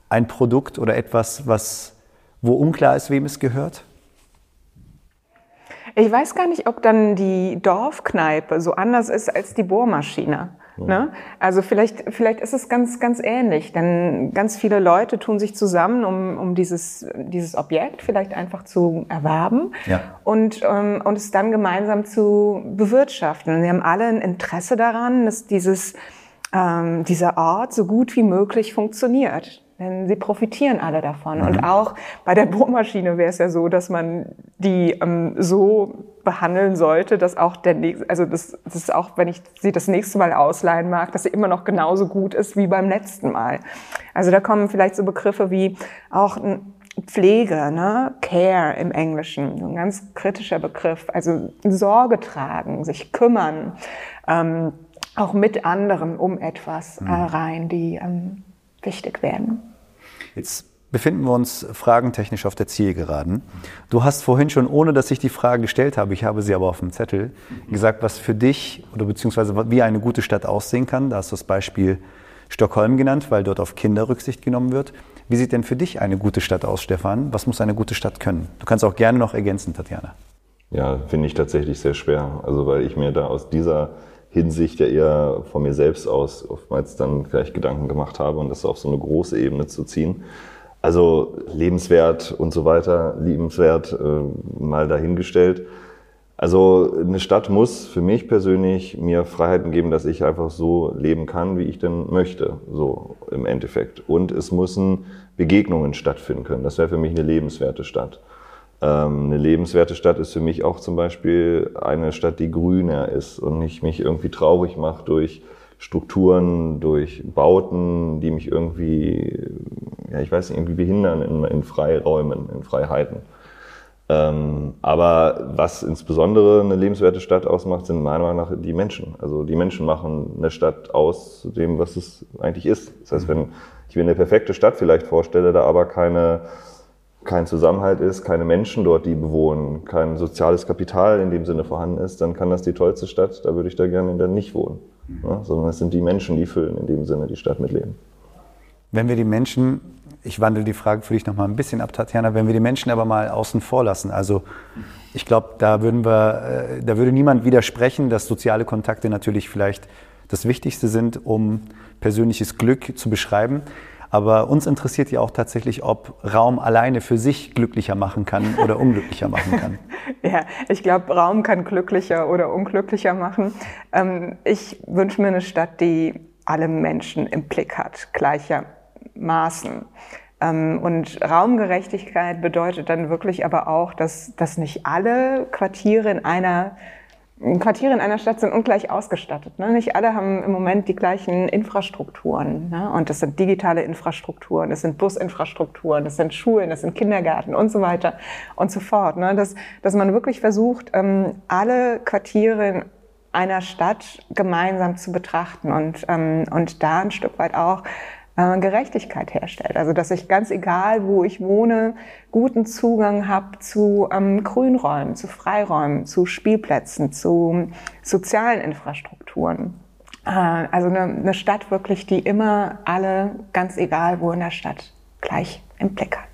ein Produkt oder etwas, was, wo unklar ist, wem es gehört? Ich weiß gar nicht, ob dann die Dorfkneipe so anders ist als die Bohrmaschine. Ne? Also vielleicht, vielleicht ist es ganz, ganz ähnlich, denn ganz viele Leute tun sich zusammen, um, um dieses, dieses Objekt vielleicht einfach zu erwerben Ja. und, ähm, und es dann gemeinsam zu bewirtschaften. Und sie haben alle ein Interesse daran, dass dieses, ähm, dieser Ort so gut wie möglich funktioniert. Denn sie profitieren alle davon. Und auch bei der Bohrmaschine wäre es ja so, dass man die ähm, so behandeln sollte, dass auch der nächste, also das, das ist auch, wenn ich sie das nächste Mal ausleihen mag, dass sie immer noch genauso gut ist wie beim letzten Mal. Also da kommen vielleicht so Begriffe wie auch ein Pflege, ne? Care im Englischen, so ein ganz kritischer Begriff. Also Sorge tragen, sich kümmern, ähm, auch mit anderen um etwas äh, rein, die ähm, wichtig werden. Jetzt befinden wir uns fragentechnisch auf der Zielgeraden. Du hast vorhin schon, ohne dass ich die Frage gestellt habe, ich habe sie aber auf dem Zettel, gesagt, was für dich oder beziehungsweise wie eine gute Stadt aussehen kann. Da hast du das Beispiel Stockholm genannt, weil dort auf Kinder Rücksicht genommen wird. Wie sieht denn für dich eine gute Stadt aus, Stefan? Was muss eine gute Stadt können? Du kannst auch gerne noch ergänzen, Tatjana. Ja, finde ich tatsächlich sehr schwer. Also weil ich mir da aus dieser Hinsicht ja eher von mir selbst aus oftmals dann gleich Gedanken gemacht habe und das auf so eine große Ebene zu ziehen. Also lebenswert und so weiter, liebenswert äh, mal dahingestellt. Also eine Stadt muss für mich persönlich mir Freiheiten geben, dass ich einfach so leben kann, wie ich denn möchte, so im Endeffekt. Und es müssen Begegnungen stattfinden können. Das wäre für mich eine lebenswerte Stadt. Ähm, eine lebenswerte Stadt ist für mich auch zum Beispiel eine Stadt, die grüner ist und nicht mich irgendwie traurig macht durch Strukturen, durch Bauten, die mich irgendwie, ja, ich weiß nicht, irgendwie behindern in, in Freiräumen, in Freiheiten. Ähm, aber was insbesondere eine lebenswerte Stadt ausmacht, sind meiner Meinung nach die Menschen. Also die Menschen machen eine Stadt aus zu dem, was es eigentlich ist. Das heißt, wenn ich mir eine perfekte Stadt vielleicht vorstelle, da aber keine, kein Zusammenhalt ist, keine Menschen dort, die bewohnen, kein soziales Kapital in dem Sinne vorhanden ist, dann kann das die tollste Stadt, da würde ich da gerne dann nicht wohnen. Ja, sondern es sind die Menschen, die füllen in dem Sinne die Stadt mit Leben. Wenn wir die Menschen, ich wandle die Frage für dich noch mal ein bisschen ab, Tatjana, wenn wir die Menschen aber mal außen vor lassen, also ich glaube, da würden wir, äh, da würde niemand widersprechen, dass soziale Kontakte natürlich vielleicht das Wichtigste sind, um persönliches Glück zu beschreiben. Aber uns interessiert ja auch tatsächlich, ob Raum alleine für sich glücklicher machen kann oder unglücklicher machen kann. Ja, ich glaube, Raum kann glücklicher oder unglücklicher machen. Ähm, ich wünsche mir eine Stadt, die alle Menschen im Blick hat, gleichermaßen. Ähm, und Raumgerechtigkeit bedeutet dann wirklich aber auch, dass, dass nicht alle Quartiere in einer Quartiere in einer Stadt sind ungleich ausgestattet. Ne? Nicht alle haben im Moment die gleichen Infrastrukturen. Ne? Und das sind digitale Infrastrukturen, das sind Businfrastrukturen, das sind Schulen, das sind Kindergärten und so weiter und so fort. Ne? Dass, dass man wirklich versucht, ähm, alle Quartiere in einer Stadt gemeinsam zu betrachten und, ähm, und da ein Stück weit auch äh, Gerechtigkeit herstellt. Also dass ich ganz egal, wo ich wohne, guten Zugang habe zu ähm, Grünräumen, zu Freiräumen, zu Spielplätzen, zu sozialen Infrastrukturen. Äh, also eine, eine Stadt wirklich, die immer alle, ganz egal wo in der Stadt, gleich im Blick hat.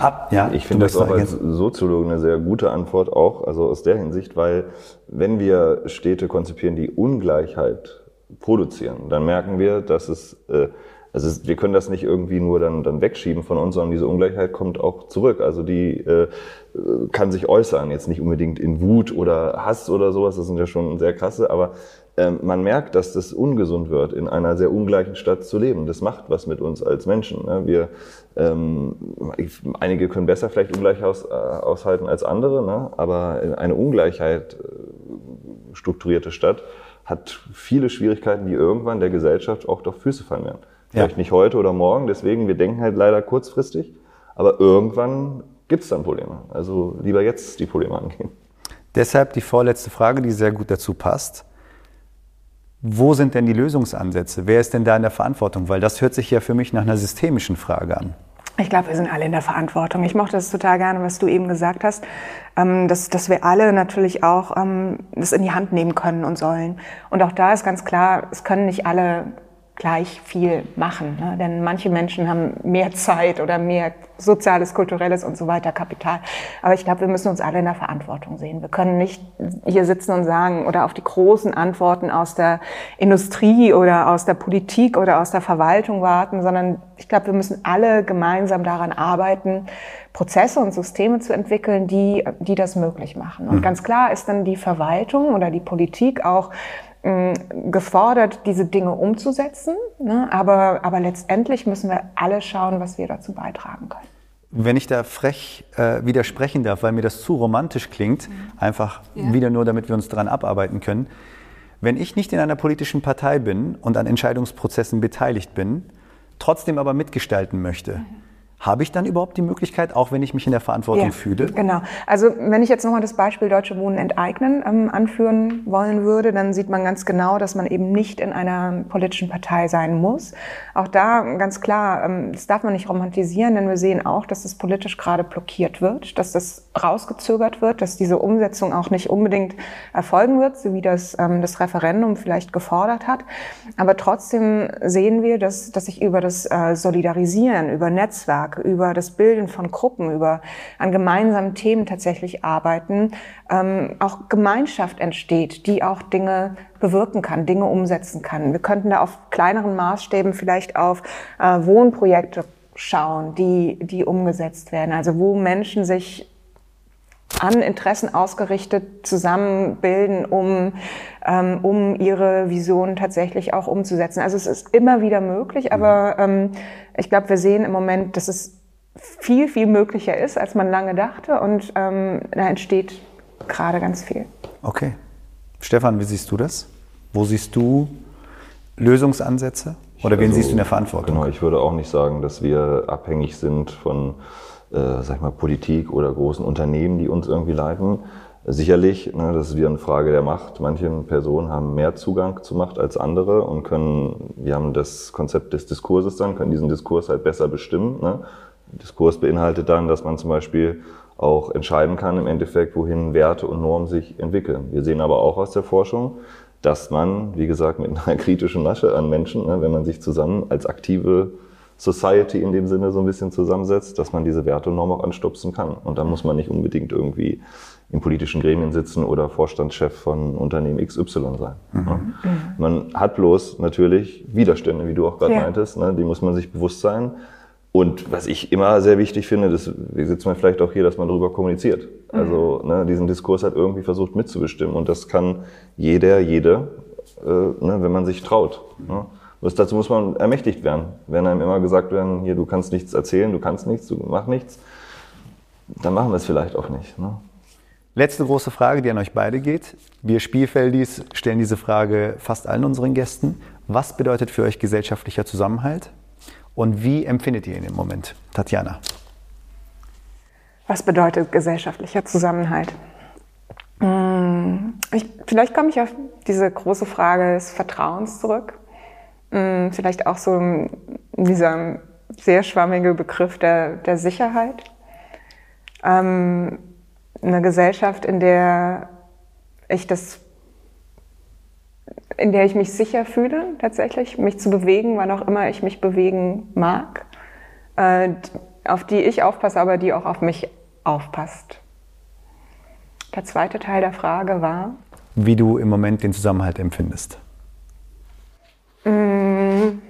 Ab, ja, Ich finde das auch als ergänzen. Soziologe eine sehr gute Antwort, auch also aus der Hinsicht, weil wenn wir Städte konzipieren, die Ungleichheit produzieren, dann merken wir, dass es, äh, also es, wir können das nicht irgendwie nur dann, dann wegschieben von uns, sondern diese Ungleichheit kommt auch zurück. Also die äh, kann sich äußern, jetzt nicht unbedingt in Wut oder Hass oder sowas, das sind ja schon sehr krasse, aber ähm, man merkt, dass das ungesund wird, in einer sehr ungleichen Stadt zu leben. Das macht was mit uns als Menschen. Ne? Wir, ähm, einige können besser vielleicht ungleich aus, äh, aushalten als andere, ne? aber eine Ungleichheit äh, strukturierte Stadt hat viele Schwierigkeiten, die irgendwann der Gesellschaft auch auf Füße fallen werden. Ja. Vielleicht nicht heute oder morgen, deswegen, wir denken halt leider kurzfristig, aber irgendwann gibt es dann Probleme. Also lieber jetzt die Probleme angehen. Deshalb die vorletzte Frage, die sehr gut dazu passt. Wo sind denn die Lösungsansätze? Wer ist denn da in der Verantwortung? Weil das hört sich ja für mich nach einer systemischen Frage an. Ich glaube, wir sind alle in der Verantwortung. Ich mochte das total gerne, was du eben gesagt hast, ähm, dass, dass wir alle natürlich auch ähm, das in die Hand nehmen können und sollen. Und auch da ist ganz klar, es können nicht alle gleich viel machen. Ne? Denn manche Menschen haben mehr Zeit oder mehr soziales, kulturelles und so weiter Kapital. Aber ich glaube, wir müssen uns alle in der Verantwortung sehen. Wir können nicht hier sitzen und sagen oder auf die großen Antworten aus der Industrie oder aus der Politik oder aus der Verwaltung warten, sondern ich glaube, wir müssen alle gemeinsam daran arbeiten, Prozesse und Systeme zu entwickeln, die, die das möglich machen. Und mhm. ganz klar ist dann die Verwaltung oder die Politik auch gefordert, diese Dinge umzusetzen. Ne? Aber, aber letztendlich müssen wir alle schauen, was wir dazu beitragen können. Wenn ich da frech äh, widersprechen darf, weil mir das zu romantisch klingt, mhm. einfach ja. wieder nur, damit wir uns daran abarbeiten können. Wenn ich nicht in einer politischen Partei bin und an Entscheidungsprozessen beteiligt bin, trotzdem aber mitgestalten möchte, mhm habe ich dann überhaupt die Möglichkeit, auch wenn ich mich in der Verantwortung ja, fühle? Genau. Also wenn ich jetzt nochmal das Beispiel Deutsche Wohnen enteignen ähm, anführen wollen würde, dann sieht man ganz genau, dass man eben nicht in einer politischen Partei sein muss. Auch da ganz klar, ähm, das darf man nicht romantisieren, denn wir sehen auch, dass das politisch gerade blockiert wird, dass das rausgezögert wird, dass diese Umsetzung auch nicht unbedingt erfolgen wird, so wie das ähm, das Referendum vielleicht gefordert hat. Aber trotzdem sehen wir, dass, dass sich über das äh, Solidarisieren, über Netzwerk, Netzwerk, über das Bilden von Gruppen, über an gemeinsamen Themen tatsächlich arbeiten, ähm, auch Gemeinschaft entsteht, die auch Dinge bewirken kann, Dinge umsetzen kann. Wir könnten da auf kleineren Maßstäben vielleicht auf äh, Wohnprojekte schauen, die, die umgesetzt werden. Also wo Menschen sich an Interessen ausgerichtet zusammenbilden, um, ähm, um ihre Visionen tatsächlich auch umzusetzen. Also es ist immer wieder möglich, aber ähm, ich glaube, wir sehen im Moment, dass es viel, viel möglicher ist, als man lange dachte und ähm, da entsteht gerade ganz viel. Okay. Stefan, wie siehst du das? Wo siehst du Lösungsansätze? Oder wen also, siehst du in der Verantwortung? Genau, ich würde auch nicht sagen, dass wir abhängig sind von äh, sag ich mal, Politik oder großen Unternehmen, die uns irgendwie leiten. Sicherlich, ne, das ist wieder eine Frage der Macht. Manche Personen haben mehr Zugang zu Macht als andere und können, wir haben das Konzept des Diskurses dann, können diesen Diskurs halt besser bestimmen. Ne? Diskurs beinhaltet dann, dass man zum Beispiel auch entscheiden kann im Endeffekt, wohin Werte und Normen sich entwickeln. Wir sehen aber auch aus der Forschung, dass man, wie gesagt, mit einer kritischen Masche an Menschen, ne, wenn man sich zusammen als aktive Society in dem Sinne so ein bisschen zusammensetzt, dass man diese Werte und Normen auch anstupsen kann. Und dann muss man nicht unbedingt irgendwie in politischen Gremien sitzen oder Vorstandschef von Unternehmen XY sein. Mhm. Ja. Man hat bloß natürlich Widerstände, wie du auch gerade ja. meintest, ne? die muss man sich bewusst sein. Und was ich immer sehr wichtig finde, das sitzt man vielleicht auch hier, dass man darüber kommuniziert. Mhm. Also ne, diesen Diskurs hat irgendwie versucht mitzubestimmen. Und das kann jeder, jede, äh, ne, wenn man sich traut. Ne? Bloß dazu muss man ermächtigt werden. Wenn einem immer gesagt werden, hier, du kannst nichts erzählen, du kannst nichts, du mach nichts, dann machen wir es vielleicht auch nicht. Ne? Letzte große Frage, die an euch beide geht. Wir Spielfeldis stellen diese Frage fast allen unseren Gästen. Was bedeutet für euch gesellschaftlicher Zusammenhalt und wie empfindet ihr ihn im Moment? Tatjana. Was bedeutet gesellschaftlicher Zusammenhalt? Hm, ich, vielleicht komme ich auf diese große Frage des Vertrauens zurück. Mm, vielleicht auch so dieser sehr schwammige Begriff der, der Sicherheit. Ähm, eine Gesellschaft, in der ich das, in der ich mich sicher fühle, tatsächlich, mich zu bewegen, wann auch immer ich mich bewegen mag, äh, auf die ich aufpasse, aber die auch auf mich aufpasst. Der zweite Teil der Frage war, wie du im Moment den Zusammenhalt empfindest. Mm.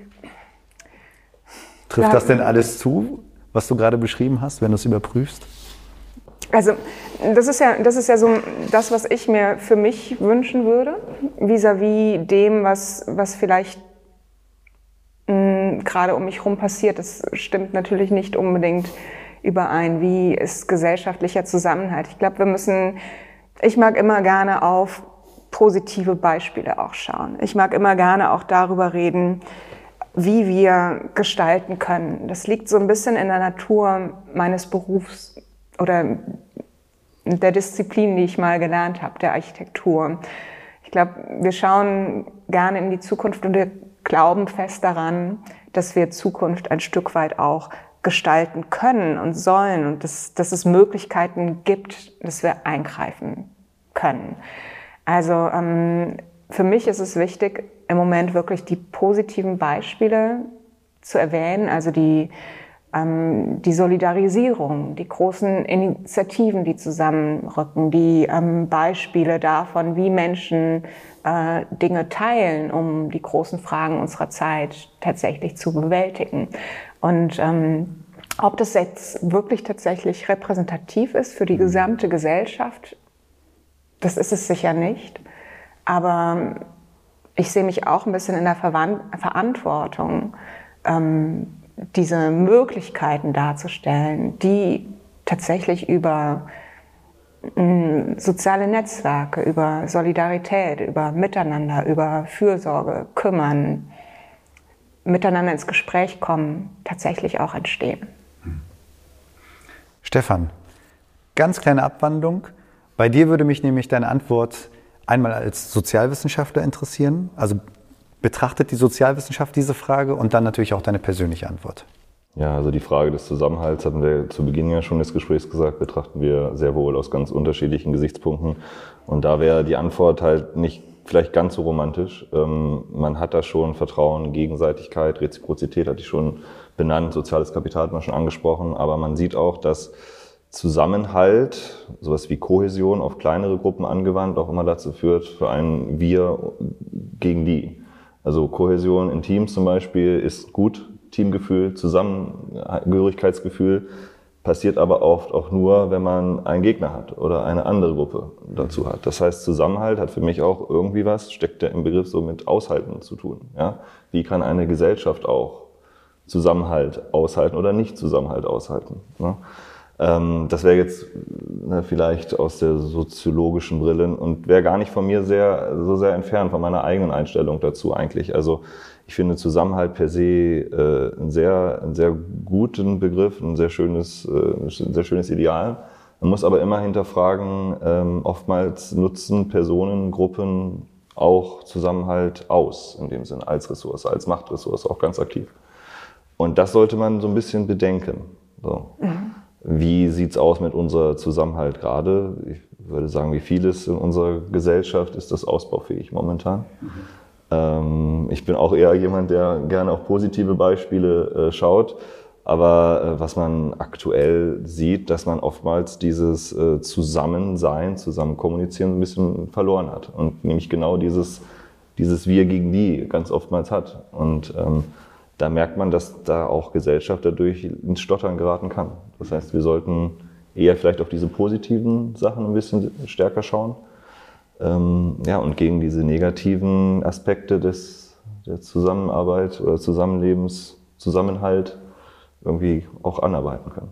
Trifft das denn alles zu, was du gerade beschrieben hast, wenn du es überprüfst? Also das ist ja, das ist ja so das, was ich mir für mich wünschen würde, vis-à-vis -vis dem, was, was vielleicht mh, mm, gerade um mich herum passiert. Das stimmt natürlich nicht unbedingt überein. Wie ist gesellschaftlicher Zusammenhalt? Ich glaube, wir müssen, ich mag immer gerne auf positive Beispiele auch schauen. Ich mag immer gerne auch darüber reden, wie wir gestalten können. Das liegt so ein bisschen in der Natur meines Berufs oder der Disziplin, die ich mal gelernt habe, der Architektur. Ich glaube, wir schauen gerne in die Zukunft und wir glauben fest daran, dass wir Zukunft ein Stück weit auch gestalten können und sollen und dass, dass es Möglichkeiten gibt, dass wir eingreifen können. Also ähm, für mich ist es wichtig, im Moment wirklich die positiven Beispiele zu erwähnen, also die, ähm, die Solidarisierung, die großen Initiativen, die zusammenrücken, die ähm, Beispiele davon, wie Menschen äh, Dinge teilen, um die großen Fragen unserer Zeit tatsächlich zu bewältigen. Und ähm, ob das jetzt wirklich tatsächlich repräsentativ ist für die gesamte Gesellschaft, das ist es sicher nicht. Aber ich sehe mich auch ein bisschen in der Verwand Verantwortung, ähm, diese Möglichkeiten darzustellen, die tatsächlich über mm, soziale Netzwerke, über Solidarität, über Miteinander, über Fürsorge, Kümmern, miteinander ins Gespräch kommen, tatsächlich auch entstehen. Stefan, ganz kleine Abwandlung. Bei dir würde mich nämlich deine Antwort einmal als Sozialwissenschaftler interessieren. Also betrachtet die Sozialwissenschaft diese Frage und dann natürlich auch deine persönliche Antwort. Ja, also die Frage des Zusammenhalts hatten wir zu Beginn ja schon des Gesprächs gesagt, betrachten wir sehr wohl aus ganz unterschiedlichen Gesichtspunkten. Und da wäre die Antwort halt nicht vielleicht ganz so romantisch. Ähm, man hat da schon Vertrauen, Gegenseitigkeit, Reziprozität hatte ich schon benannt, soziales Kapital hat man schon angesprochen, aber man sieht auch, dass Zusammenhalt, sowas wie Kohäsion auf kleinere Gruppen angewandt, auch immer dazu führt, für ein Wir gegen die. Also Kohäsion in Teams zum Beispiel ist gut, Teamgefühl, Zusammengehörigkeitsgefühl, passiert aber oft auch nur, wenn man einen Gegner hat oder eine andere Gruppe dazu hat. Das heißt, Zusammenhalt hat für mich auch irgendwie was, steckt ja im Begriff so mit Aushalten zu tun. Ja? Wie kann eine Gesellschaft auch Zusammenhalt aushalten oder nicht Zusammenhalt aushalten? Ne? Ähm, das wäre jetzt ne, vielleicht aus der soziologischen Brille und wäre gar nicht von mir sehr, so sehr entfernt von meiner eigenen Einstellung dazu eigentlich. Also ich finde Zusammenhalt per se äh, einen, sehr, einen sehr guten Begriff, ein sehr schönes, äh, ein sehr schönes Ideal. Man muss aber immer hinterfragen, ähm, oftmals nutzen Personen, Gruppen auch Zusammenhalt aus, in dem Sinne, als Ressource, als Machtressource, auch ganz aktiv. Und das sollte man so ein bisschen bedenken. So. Mhm. Wie sieht's aus mit unserer Zusammenhalt gerade? Ich würde sagen, wie vieles in unserer Gesellschaft ist das ausbaufähig momentan. Mhm. Ich bin auch eher jemand, der gerne auf positive Beispiele äh, schaut. Aber äh, was man aktuell sieht, dass man oftmals dieses äh, Zusammensein, zusammen kommunizieren ein bisschen verloren hat. Und nämlich genau dieses, dieses Wir gegen die ganz oftmals hat. Und ähm, da merkt man, dass da auch Gesellschaft dadurch ins Stottern geraten kann. Das heißt, wir sollten eher vielleicht auf diese positiven Sachen ein bisschen stärker schauen ähm, ja, und gegen diese negativen Aspekte des, der Zusammenarbeit oder Zusammenlebens, Zusammenhalt irgendwie auch anarbeiten können.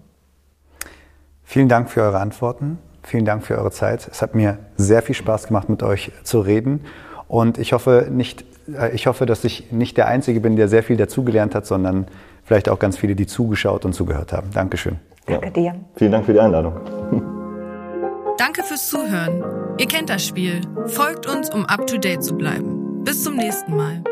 Vielen Dank für eure Antworten. Vielen Dank für eure Zeit. Es hat mir sehr viel Spaß gemacht, mit euch zu reden. Und ich hoffe, nicht, äh, ich hoffe, dass ich nicht der Einzige bin, der sehr viel dazugelernt hat, sondern vielleicht auch ganz viele, die zugeschaut und zugehört haben. Dankeschön. Danke dir. Vielen Dank für die Einladung. Danke fürs Zuhören. Ihr kennt das Spiel. Folgt uns, um up-to-date zu bleiben. Bis zum nächsten Mal.